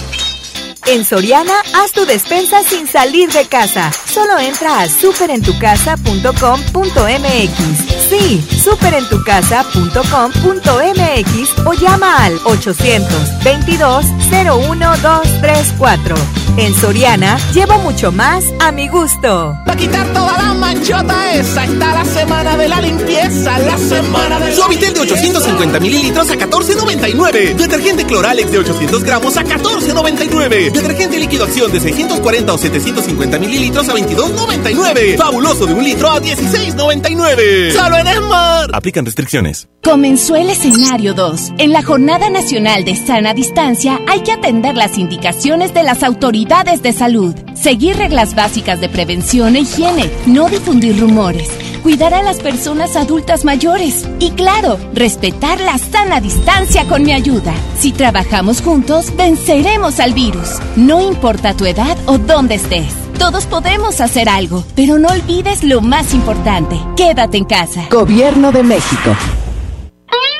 En Soriana, haz tu despensa sin salir de casa. Solo entra a superentucasa.com.mx. Sí, superentucasa.com.mx o llama al 822-01-234. En Soriana, llevo mucho más a mi gusto. Para quitar toda la manchota esa está la semana de la limpieza, la semana de Suavitel de 850 mililitros a 14.99. Detergente Cloralex de 800 gramos a 14.99. Detergente líquido acción de 640 o 750 mililitros a 22.99. Fabuloso de un litro a 16.99. Solo en Esmar. Aplican restricciones. Comenzó el escenario 2. En la Jornada Nacional de Sana Distancia hay que atender las indicaciones de las autoridades de salud, seguir reglas básicas de prevención e higiene, no difundir rumores, cuidar a las personas adultas mayores y claro, respetar la sana distancia con mi ayuda. Si trabajamos juntos, venceremos al virus. No importa tu edad o dónde estés. Todos podemos hacer algo, pero no olvides lo más importante. Quédate en casa. Gobierno de México.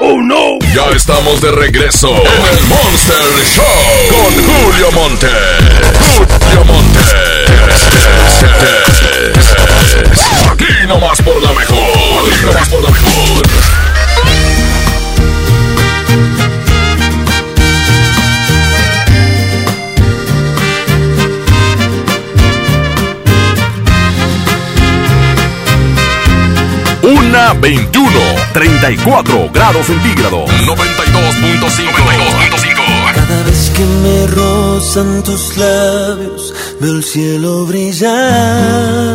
¡Oh no! Ya estamos de regreso en el Monster Show con Julio Monte. Julio Monte. Aquí nomás por la mejor. Aquí nomás por la mejor. Una 21, 34 grados centígrados, 92.5. 92.5. Cada vez que me rozan tus labios, veo el cielo brillar.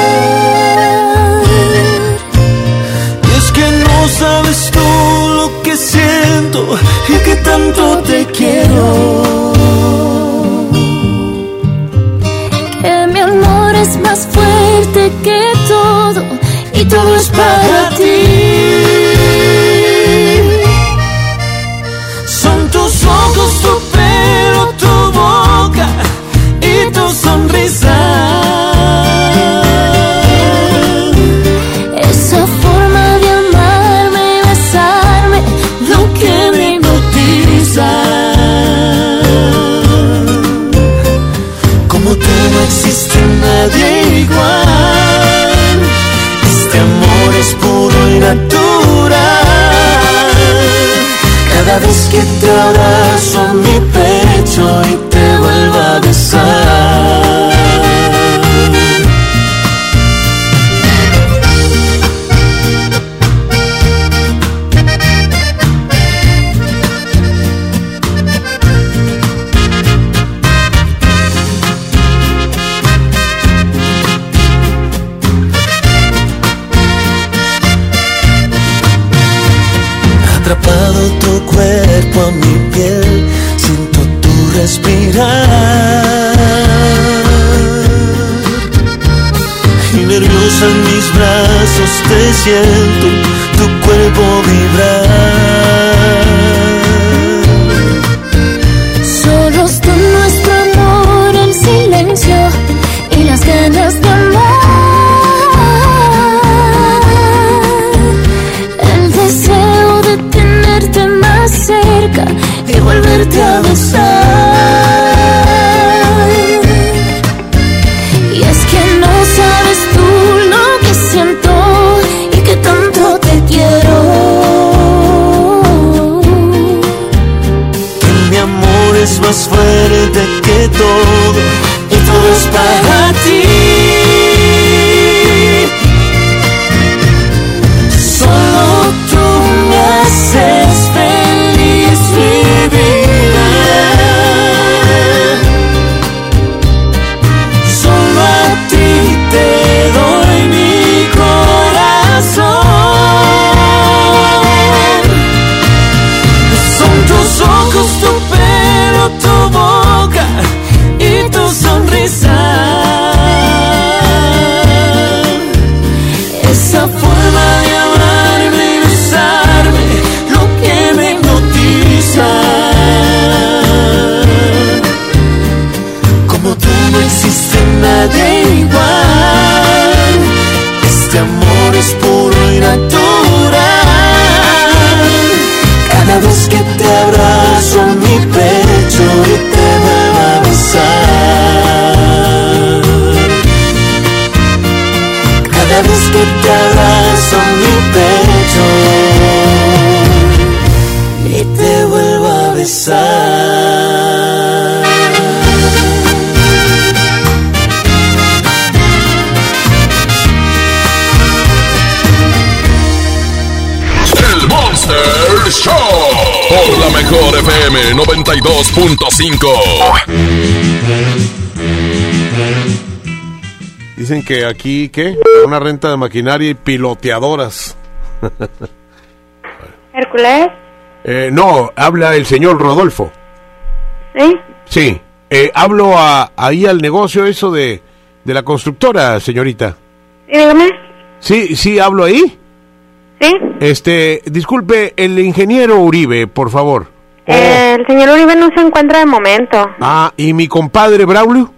Y que tanto te quiero. Que mi amor es más fuerte que todo y todo es para ti. Son tus ojos, tu pelo, tu boca y tu sonrisa. Cada vez que te abrazo mi pecho y te vuelvo a siento tu cuerpo vibrar. 92.5. Dicen que aquí, ¿qué? Una renta de maquinaria y piloteadoras. [LAUGHS] Hércules, Eh, no, habla el señor Rodolfo. ¿sí? Sí, eh, hablo a, ahí al negocio eso de, de la constructora, señorita. Sí, dígame. Sí, sí, hablo ahí. Sí. Este, disculpe, el ingeniero Uribe, por favor. Eh, el señor Uribe no se encuentra de momento. Ah, ¿y mi compadre Braulio?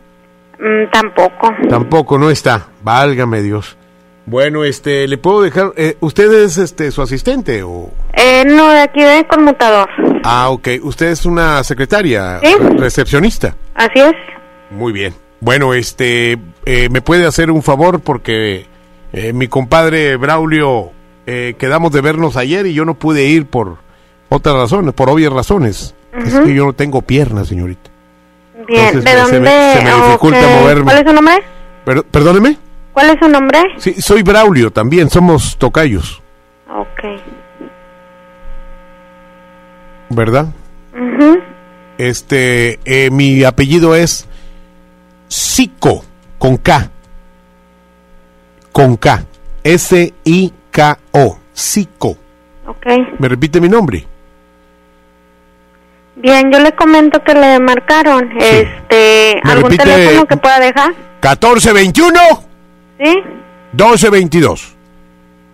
Mm, tampoco. Tampoco, no está. Válgame Dios. Bueno, este, ¿le puedo dejar? eh, ¿Usted es este, su asistente o...? Eh, Eh, no, de aquí de conmutador. Ah, ok. Usted es una secretaria, Sí. recepcionista. Así es. Muy bien. Bueno, este, eh, ¿me puede hacer un favor? Porque eh, mi compadre Braulio, eh, quedamos de vernos ayer y yo no pude ir por otras razones, por obvias razones. Es que yo no tengo piernas, señorita. Bien, Entonces, ¿de se dónde? me- se me dificulta moverme. ¿Cuál es su nombre? Per- perdóneme. ¿Cuál es su nombre? Sí, soy Braulio también, somos tocayos, Ok. ¿verdad? Este, eh, mi apellido es Sico, con K. Con K. S-I-K-O. Sico. Ok. ¿Me repite mi nombre? Bien, yo le comento que le marcaron. Este, ¿Me ¿algún repite? teléfono que pueda dejar? 1421 ¿Sí? 1222.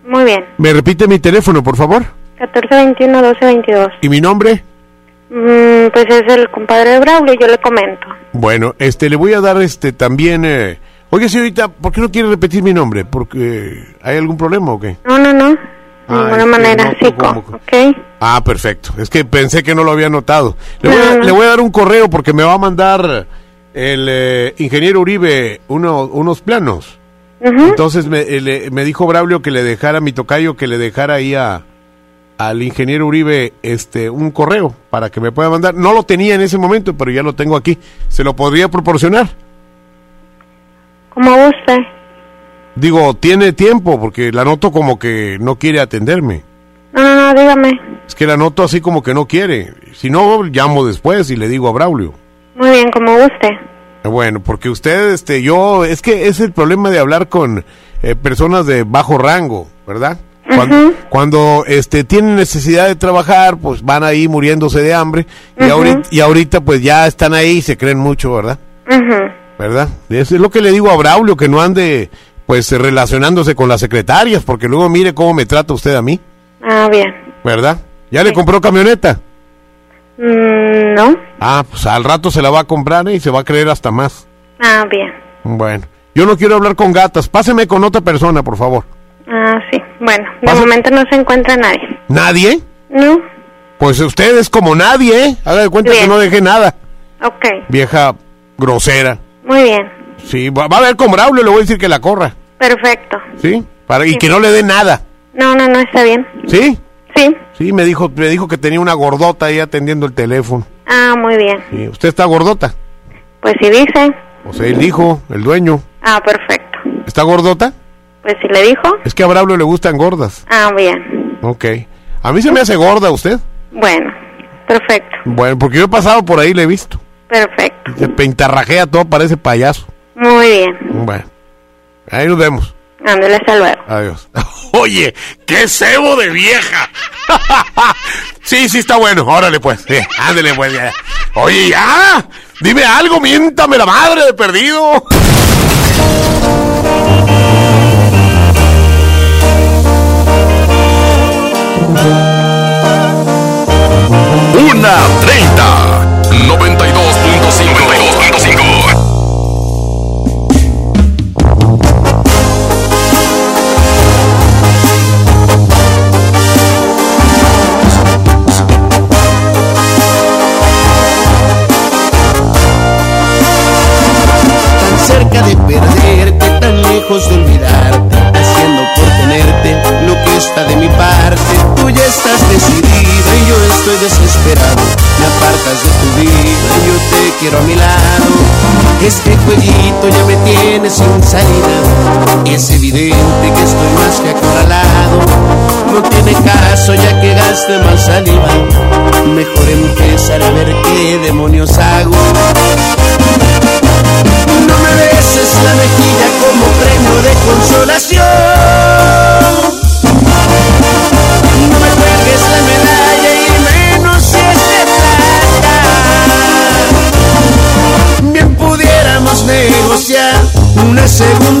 Muy bien. ¿Me repite mi teléfono, por favor? 1421 1222. ¿Y mi nombre? Mm, pues es el compadre de Braulio, yo le comento. Bueno, este, le voy a dar este también... Eh... Oye, señorita, ¿por qué no quiere repetir mi nombre? ¿Porque hay algún problema o qué? No, no, no. De Ah, ninguna es que manera, no, Chico. ¿cómo? Ah, perfecto. Es que pensé que no lo había notado. Le, voy, a, no. le voy a dar un correo porque me va a mandar el eh, ingeniero Uribe uno- unos planos. Entonces me, eh, le- me dijo Braulio que le dejara mi tocayo, que le dejara ahí a, al ingeniero Uribe este un correo para que me pueda mandar. No lo tenía en ese momento, pero ya lo tengo aquí. ¿Se lo podría proporcionar? Como guste. Digo, tiene tiempo porque la noto como que no quiere atenderme. No, no, no, dígame. Es que la noto así como que no quiere. Si no, llamo después y le digo a Braulio. Muy bien, como guste. Bueno, porque usted, este, yo, es que es el problema de hablar con eh, personas de bajo rango, ¿verdad? Cuando, cuando, este, tienen necesidad de trabajar, pues van ahí muriéndose de hambre y, ahorita, y ahorita pues ya están ahí y se creen mucho, ¿verdad? ¿Verdad? Eso es lo que le digo a Braulio, que no ande pues relacionándose con las secretarias, porque luego mire cómo me trata usted a mí, Ah, bien. ¿verdad? ¿Ya le compró camioneta? Mm, no. Ah, pues al rato se la va a comprar ¿eh? y se va a creer hasta más. Ah, bien. Bueno, yo no quiero hablar con gatas. Páseme con otra persona, por favor. Ah, sí. Bueno, de momento no se encuentra nadie. ¿Nadie? No. Pues usted es como nadie, ¿eh? Haga de cuenta que no deje nada. Ok. Vieja grosera. Muy bien. Sí, va, va a ver con Braulio, le voy a decir que la corra. Perfecto. ¿Sí? Para, y que no le dé nada. No, no, no, está bien. ¿Sí? Sí. Sí, me dijo, me dijo que tenía una gordota ahí atendiendo el teléfono. Ah, muy bien. Sí, ¿Usted está gordota? Pues si dice. O sea, él dijo, el dueño. Ah, perfecto. ¿Está gordota? Pues si le dijo. Es que a Braulio le gustan gordas. Ah, bien. Ok. A mí se me hace gorda usted. Bueno, perfecto. Bueno, porque yo he pasado por ahí, le he visto. Perfecto. Se pintarrajea todo, parece payaso. Muy bien. Bueno, ahí nos vemos. Ándale, hasta luego. Adiós. [LAUGHS] Oye, qué cebo de vieja. [LAUGHS] sí, sí está bueno. Órale pues. Sí, ándele pues. ya. Oye, ya. Dime algo, miéntame la madre de perdido. Una 30 92.5 92.5 de mi parte. Tú ya estás decidida y yo estoy desesperado. Me apartas de tu vida y yo te quiero a mi lado. Este jueguito ya me tiene sin salida. Es evidente que estoy más que acorralado. No tiene caso ya que gaste más saliva. Mejor empezar a ver qué demonios hago. Una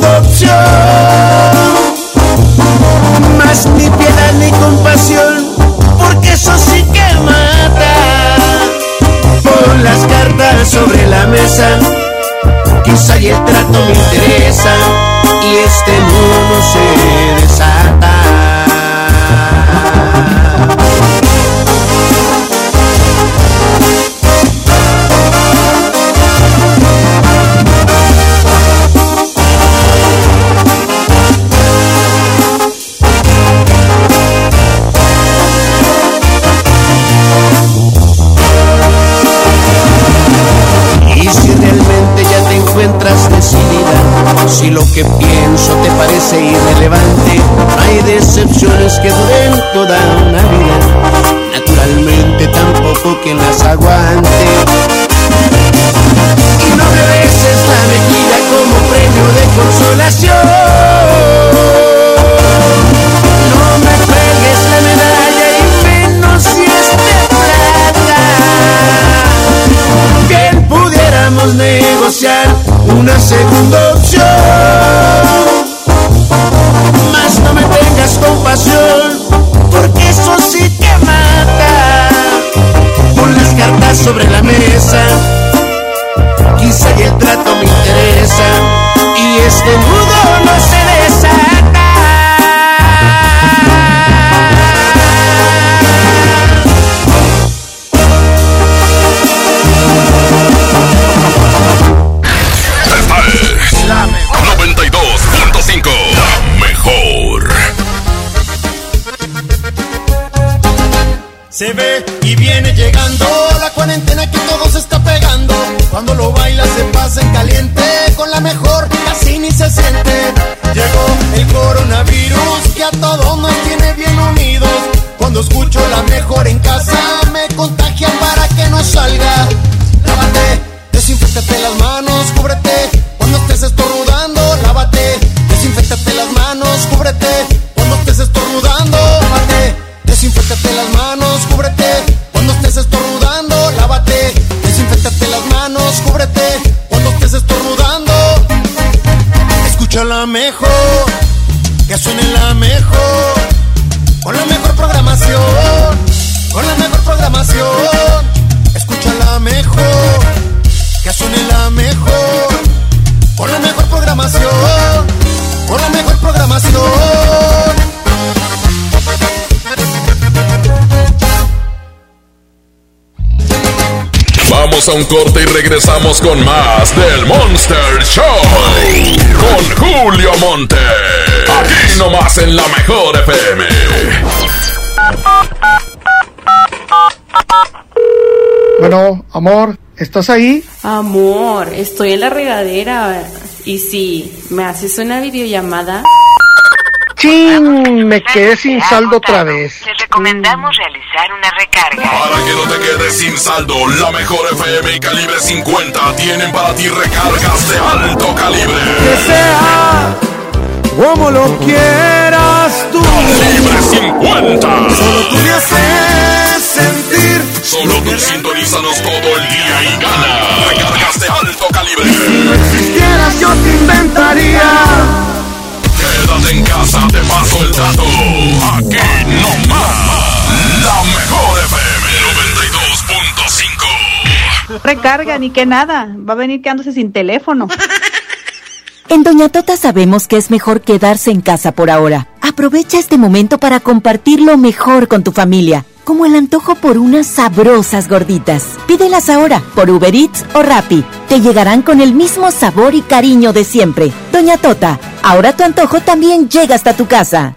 a un corte y regresamos con más del Monster Show. Con Julio Monte. Aquí nomás en la mejor FM. Bueno, amor, ¿estás ahí? Amor, estoy en la regadera. Y si me haces una videollamada. ¡Chin! Me quedé sin saldo otra vez. Te recomendamos realizar una recarga. Para que no te quedes sin saldo, la mejor FM y calibre 50 tienen para ti recargas de alto calibre. Que sea como lo quieras tú. Calibre 50. Solo tú me haces sentir. Solo tú sintonízanos todo el día y gana. Recargas de alto calibre. Si no existieras, yo te inventaría. Quédate en casa, te paso el dato. Aquí nomás. La mejor FM 92.5. Recarga, ni que nada. Va a venir quedándose sin teléfono. [LAUGHS] En Doña Tota sabemos que es mejor quedarse en casa por ahora. Aprovecha este momento para compartir lo mejor con tu familia, como el antojo por unas sabrosas gorditas. Pídelas ahora por Uber Eats o Rappi. Te llegarán con el mismo sabor y cariño de siempre. Doña Tota, ahora tu antojo también llega hasta tu casa.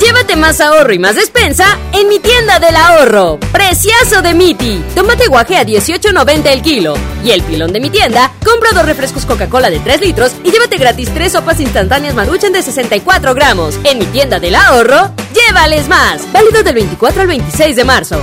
Llévate más ahorro y más despensa en mi tienda del ahorro. Preciazo de Miti. Tomate guaje a 18.90 el kilo. Y el pilón de mi tienda, compra dos refrescos Coca-Cola de 3 litros y llévate gratis tres sopas instantáneas Maruchan de 64 gramos. En mi tienda del ahorro, llévales más. Válido del 24 al 26 de marzo.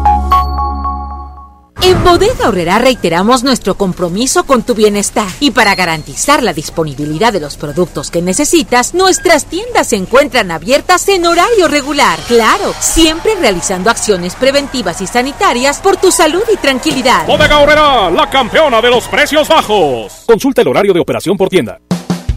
En Bodega Horrera reiteramos nuestro compromiso con tu bienestar y para garantizar la disponibilidad de los productos que necesitas, nuestras tiendas se encuentran abiertas en horario regular. Claro, siempre realizando acciones preventivas y sanitarias por tu salud y tranquilidad. Bodega Horrera, la campeona de los precios bajos. Consulta el horario de operación por tienda.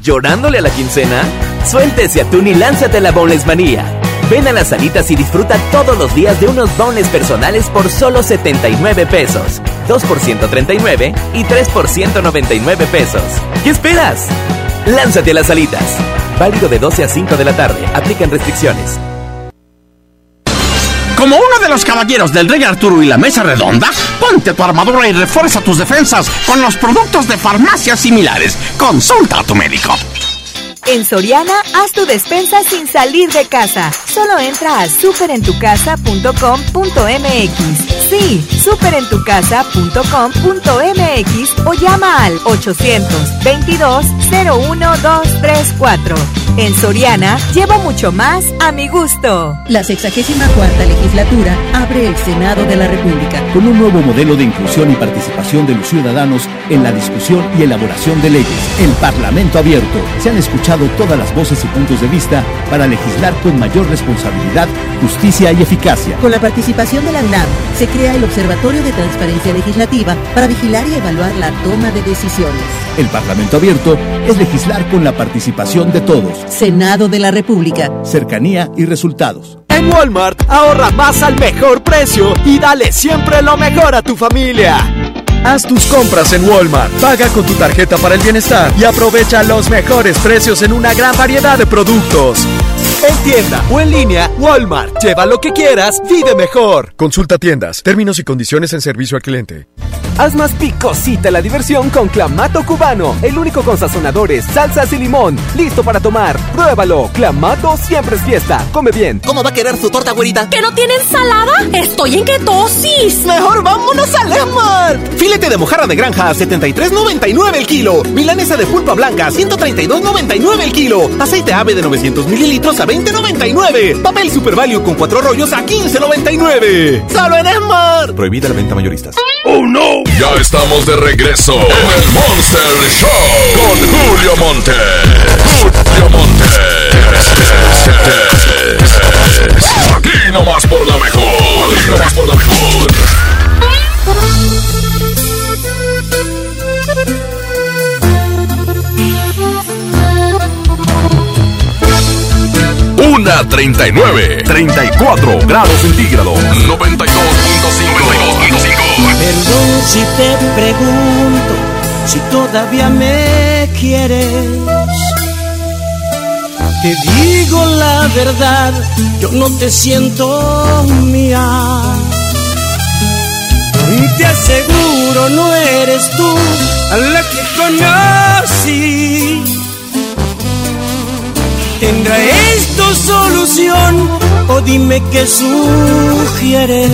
¿Llorándole a la quincena? Suéltese atún y lánzate a la Boneless Manía. Ven a las salitas y disfruta todos los días de unos boneless personales por solo 79 pesos. 2 por 139 y 3 por 199 pesos. ¿Qué esperas? Lánzate a las alitas. Válido de 12 a 5 de la tarde. Aplican restricciones. Como uno de los caballeros del Rey Arturo y la Mesa Redonda, ponte tu armadura y refuerza tus defensas con los productos de farmacias similares. Consulta a tu médico. En Soriana, haz tu despensa sin salir de casa. Solo entra a superentucasa.com.mx. Sí, superentucasa.com.mx o llama al 800-22-01234. En Soriana, llevo mucho más a mi gusto. La 64 legislatura abre el Senado de la República. Con un nuevo modelo de inclusión y participación de los ciudadanos en la discusión y elaboración de leyes. El Parlamento abierto. Se han escuchado todas las voces y puntos de vista para legislar con mayor responsabilidad, justicia y eficacia. Con la participación de la UNAM, se crea el Observatorio de Transparencia Legislativa para vigilar y evaluar la toma de decisiones. El Parlamento abierto es legislar con la participación de todos. Senado de la República. Cercanía y resultados. En Walmart, ahorra más al mejor precio y dale siempre lo mejor a tu familia. Haz tus compras en Walmart, paga con tu tarjeta para el bienestar y aprovecha los mejores precios en una gran variedad de productos. En tienda o en línea, Walmart. Lleva lo que quieras, vive mejor. Consulta tiendas, términos y condiciones en servicio al cliente. Haz más picosita la diversión con Clamato Cubano, el único con sazonadores, salsas y limón. Listo para tomar. Pruébalo. Clamato siempre es fiesta. Come bien. ¿Cómo va a querer su torta, güerita? ¿Que no tiene ensalada? Estoy en ketosis. Mejor vámonos a Lemar. Filete de mojarra de granja a 73.99 el kilo. Milanesa de pulpa blanca a 132.99 el kilo. Aceite ave de 900 mililitros a 20.99. Papel Super Value con cuatro rollos a 15.99. ¡Solo en Esmar! Prohibida la venta mayorista. ¡Oh, no! Ya estamos de regreso en el Monster Show con Julio Monte. Julio Monte. Aquí nomás por la mejor. Aquí nomás por la mejor. Una 39, 34 grados centígrados, 92.5. Perdón si te pregunto si todavía me quieres. Te digo la verdad, yo no te siento mía. Te aseguro no eres tú la que conocí. ¿Tendrá esto solución o dime qué sugieres?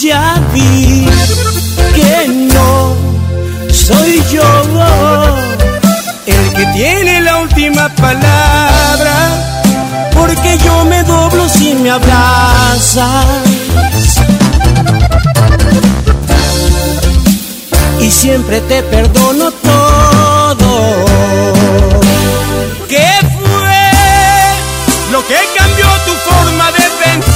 Ya vi que no soy yo el que tiene la última palabra, porque yo me doblo si me abrazas. Y siempre te perdono todo.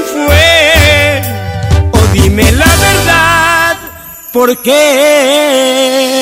fue, o dime la verdad, ¿por qué?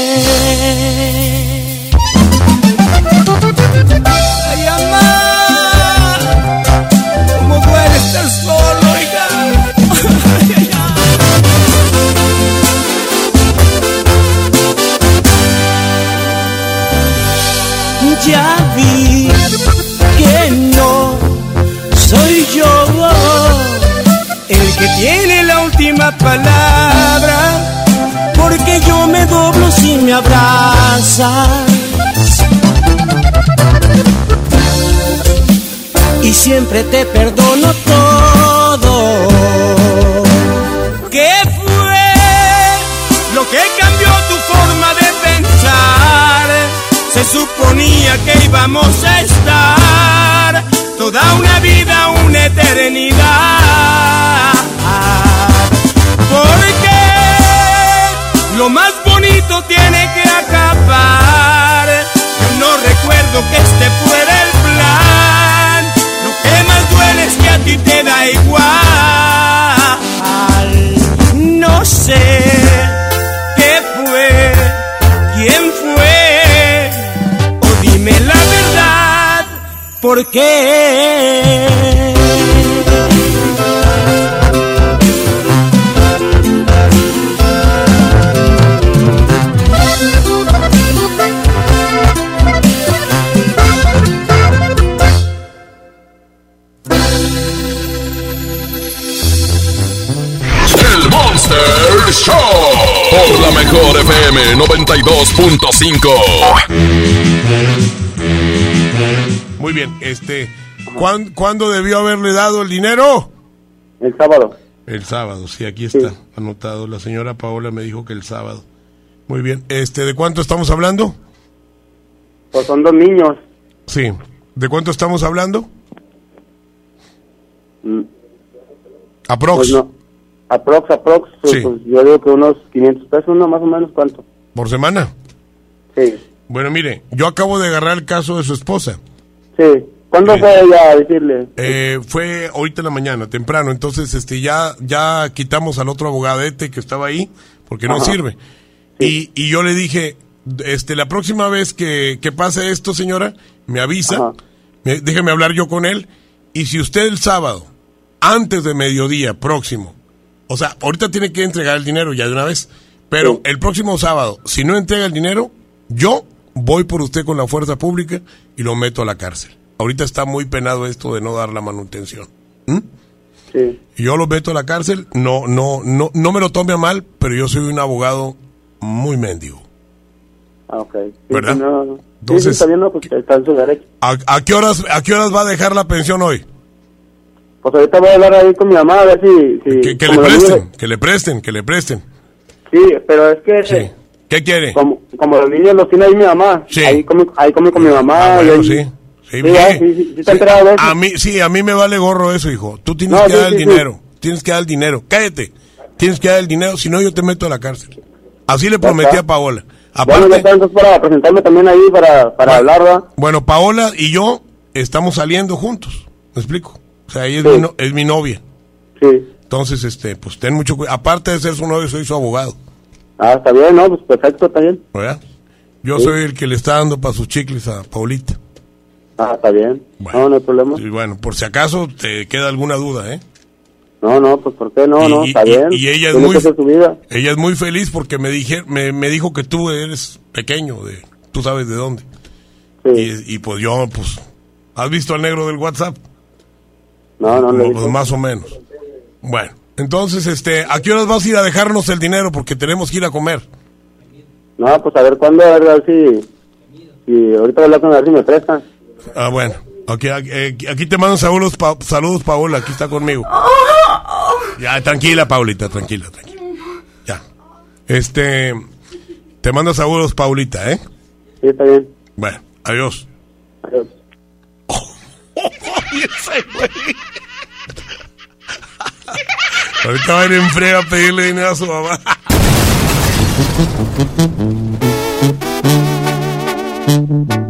Palabra, porque yo me doblo si me abrazas. Y siempre te perdono todo. ¿Qué fue lo que cambió tu forma de pensar? Se suponía que íbamos qué? Show. Por la mejor FM 92.5. bien, este. ¿cuán- ¿Cuándo debió haberle dado el dinero? El sábado. El sábado, sí, aquí está anotado. La señora Paola me dijo que el sábado. Muy bien, este, ¿de cuánto estamos hablando? Pues son dos niños. Sí. ¿De cuánto estamos hablando? Mm. Aprox. Pues no. Aprox, aprox. pues, Sí. pues, yo digo que unos 500 pesos, ¿no? Más o menos, ¿cuánto? ¿Por semana? Sí. Bueno, mire, yo acabo de agarrar el caso de su esposa. Sí. ¿Cuándo fue ella a decirle? Eh, fue ahorita en la mañana, temprano. Entonces, este, ya, ya quitamos al otro abogadete que estaba ahí, porque no Ajá. sirve. Y, y yo le dije, este, la próxima vez que, que pase esto, señora, me avisa, me- déjeme hablar yo con él. Y si usted el sábado, antes de mediodía próximo, o sea, ahorita tiene que entregar el dinero ya de una vez, pero el próximo sábado, si no entrega el dinero, yo voy por usted con la fuerza pública y lo meto a la cárcel. Ahorita está muy penado esto de no dar la manutención. ¿Mm? Sí. Yo lo meto a la cárcel, no, no, no, no me lo tome a mal, pero yo soy un abogado muy mendigo. Ah, ok. Sí, ¿Verdad? sí, no, no. Sí, Entonces- sí, no, pues está en su derecho. ¿A, a qué horas, ¿A qué horas va a dejar la pensión hoy? Pues ahorita voy a hablar ahí con mi mamá a ver si... si Que, que le presten, que le presten, que le presten. Sí, pero es que... ¿Qué quiere? Como, como los niños los tiene ahí mi mamá. Ahí come, ahí come con mi mamá. Ah, bueno, ahí- sí. Sí, Sí, ah, sí, sí, sí, Sí. de. A mí, sí, a mí me vale gorro eso, hijo. Tú tienes No, que sí, dar el sí, sí. dinero. Tienes que dar el dinero. Cállate. Tienes que dar el dinero, si no yo te meto a la cárcel. Así le prometí a Paola. Bueno, Aparte, ya está, entonces para presentarme también ahí para, para hablar, ¿verdad? bueno, Paola y yo estamos saliendo juntos. ¿Me explico? O sea, ella es, Sí. mi, no- es mi novia. Sí. Entonces, este, pues ten mucho cuidado. Aparte de ser su novio, soy su abogado. Ah, está bien, ¿no? Pues perfecto, está bien. ¿Verdad? Yo Sí. soy el que le está dando para sus chicles a Paulita. Ah, está bien. no, no hay problema. Y bueno, por si acaso te queda alguna duda, ¿eh? No, no, pues ¿por qué no? Y- no, está y- bien. y ella es muy-. Ella es muy feliz porque me, dije, me, me dijo que tú eres pequeño, de, tú sabes de dónde. Y, y pues yo, pues, ¿has visto al negro del WhatsApp? No, no, no. Pues, pues, más o menos. Bueno, entonces, este, ¿a qué horas vas a ir a dejarnos el dinero? Porque tenemos que ir a comer. No, pues a ver cuándo, a ver, a ver si... si ahorita voy a hablar con a ver si me prestan. Ah, bueno. Aquí, aquí, aquí te mando saludos, Pa- saludos, Paola, aquí está conmigo. Ya, tranquila, Paulita, tranquila, tranquila. Ya. Este, te mando saludos, Paulita, ¿eh? Sí, está bien. Bueno, adiós. Adiós. [LAUGHS] Ay, ese güey. Ahorita va a ir en frega a pedirle dinero a su mamá. [LAUGHS]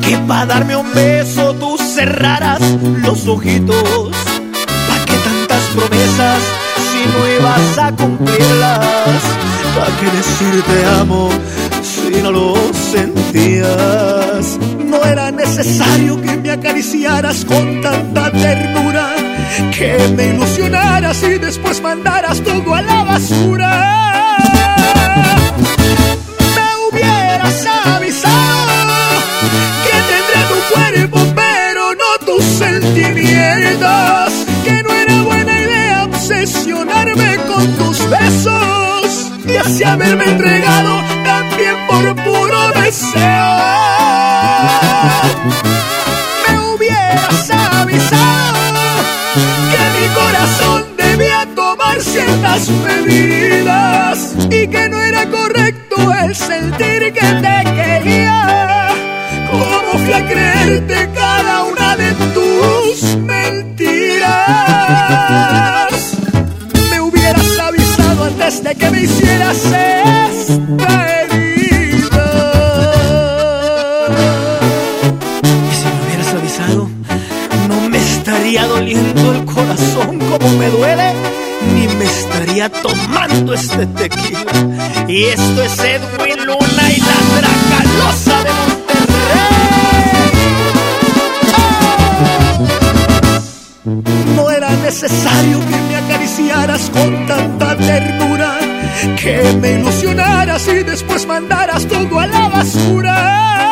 que para darme un beso tú cerraras los ojitos. ¿Pa' qué tantas promesas si no ibas a cumplirlas? ¿Pa' qué decir te amo si no lo sentías? No era necesario que me acariciaras con tanta ternura, que me ilusionaras y después mandaras todo a la basura. Hubieras avisado que tendré tu cuerpo pero no tus sentimientos, que no era buena idea obsesionarme con tus besos y así haberme entregado también por puro deseo. ciertas medidas y que no era correcto el sentir que te quería. ¿Cómo fui a creerte cada una de tus mentiras? Me hubieras avisado antes de que me hicieras esta herida. Y si me hubieras avisado, no me estaría doliendo el corazón como me duele tomando este tequila. Y esto es Edwin Luna y la Dracalosa de Monterrey. No era necesario que me acariciaras con tanta ternura, que me ilusionaras y después mandaras todo a la basura.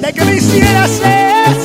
De que me hicieras esta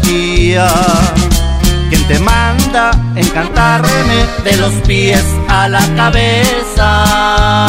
tuya. Quien te manda encantarme de los pies a la cabeza.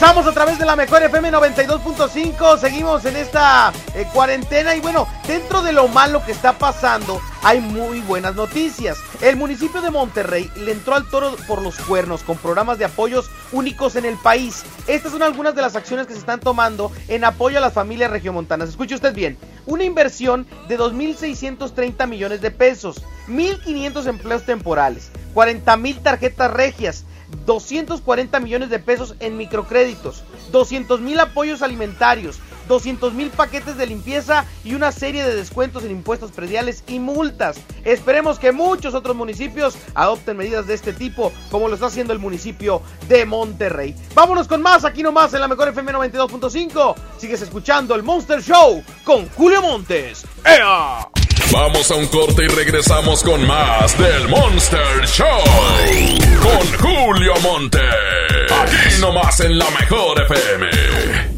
Regresamos a través de la mejor FM 92.5. Seguimos en esta eh, cuarentena y bueno, dentro de lo malo que está pasando, hay muy buenas noticias. El municipio de Monterrey le entró al toro por los cuernos con programas de apoyos únicos en el país. Estas son algunas de las acciones que se están tomando en apoyo a las familias regiomontanas. Escuche usted bien, una inversión de 2.630 millones de pesos, 1.500 empleos temporales, 40.000 tarjetas regias, 240 millones de pesos en microcréditos, 200 mil apoyos alimentarios, 200 mil paquetes de limpieza y una serie de descuentos en impuestos prediales y multas. Esperemos que muchos otros municipios adopten medidas de este tipo, como lo está haciendo el municipio de Monterrey. Vámonos con más, aquí nomás en la mejor FM 92.5. Sigues escuchando el Monster Show con Julio Montes. ¡Ea! Vamos a un corte y regresamos con más del Monster Show. Con Julio Monte. Aquí nomás en la mejor FM.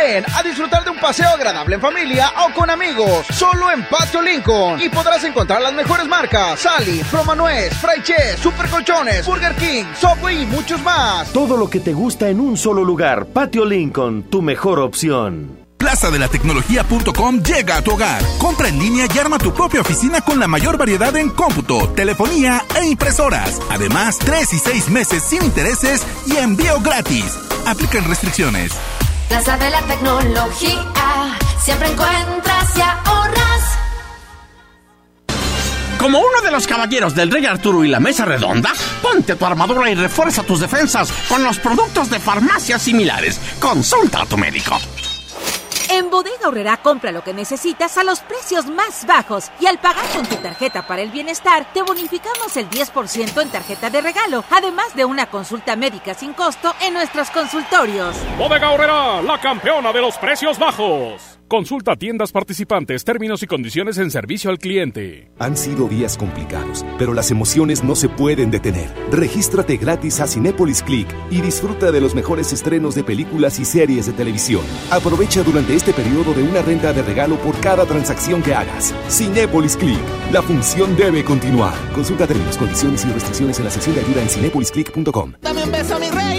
Ven a disfrutar de un paseo agradable en familia o con amigos, solo en Patio Lincoln. Y podrás encontrar las mejores marcas: Sally, Nuez, Fry Chess, Super Colchones, Burger King, Subway y muchos más. Todo lo que te gusta en un solo lugar. Patio Lincoln, tu mejor opción. Plaza de la Tecnología.com llega a tu hogar. Compra en línea y arma tu propia oficina con la mayor variedad en cómputo, telefonía e impresoras. Además, 3 y 6 meses sin intereses y envío gratis. Aplican restricciones. Plaza de la Tecnología, siempre encuentras y ahorras. Como uno de los caballeros del Rey Arturo y la Mesa Redonda, ponte tu armadura y refuerza tus defensas con los productos de farmacias similares. Consulta a tu médico. En Bodega Horrera compra lo que necesitas a los precios más bajos y al pagar con tu tarjeta para el bienestar te bonificamos el 10% en tarjeta de regalo, además de una consulta médica sin costo en nuestros consultorios. Bodega Horrera, la campeona de los precios bajos. Consulta tiendas participantes, términos y condiciones en servicio al cliente. Han sido días complicados, pero las emociones no se pueden detener. Regístrate gratis a Cinépolis Click y disfruta de los mejores estrenos de películas y series de televisión. Aprovecha durante este periodo de una renta de regalo por cada transacción que hagas. Cinépolis Click. La función debe continuar. Consulta términos, condiciones y restricciones en la sección de ayuda en cinepolisclick.com. Dame un beso, mi reina,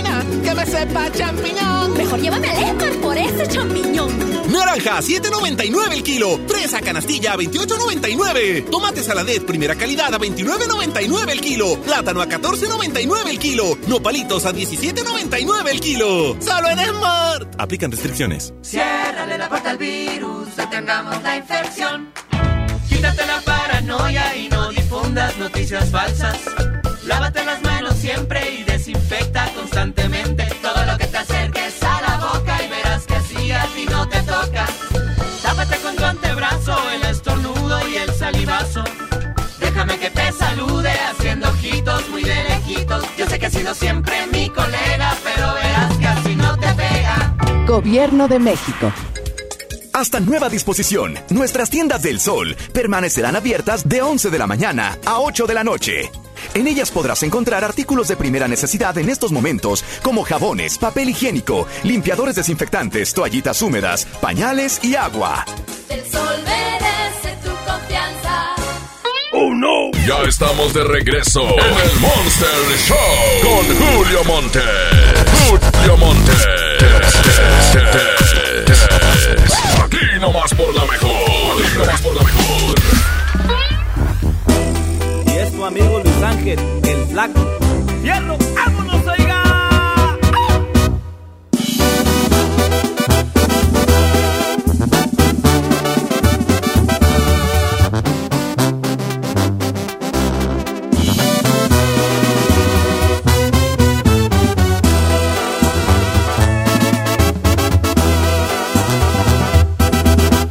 que me sepa champiñón. Mejor llévame al Esmar por ese champiñón. Naranja, 7.99 el kilo. Fresa canastilla, 28.99. Tomate saladet, primera calidad, a 29.99 el kilo. Plátano a 14.99 el kilo. Nopalitos a 17.99 el kilo. Solo en Smart. Aplican restricciones. Ciérrale la puerta al virus, detengamos la infección. Quítate la paranoia y no difundas noticias falsas. Lávate las manos siempre y desinfecta constantemente todo lo que te acerques a la boca y verás que así a ti no te toca. Tápate con tu antebrazo el estornudo y el salivazo. Déjame que te salude haciendo ojitos muy de lejitos. Yo sé que has sido siempre mi colega, pero verás que así no te pega. Gobierno de México. Hasta nueva disposición, nuestras tiendas del sol permanecerán abiertas de 11 de la mañana a 8 de la noche. En ellas podrás encontrar artículos de primera necesidad en estos momentos, como jabones, papel higiénico, limpiadores desinfectantes, toallitas húmedas, pañales y agua. El sol merece tu confianza. ¡Oh no! Ya estamos de regreso en el Monster Show con Julio Monte. Julio Monte. Aquí nomás por la mejor. Aquí nomás por la mejor. Amigo Luis Ángel, el flaco. ¡Fierro! ¡Vámonos,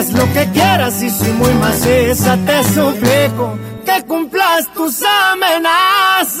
Haz lo que quieras y si muy maciza te suplico que cumplas tus amenazas.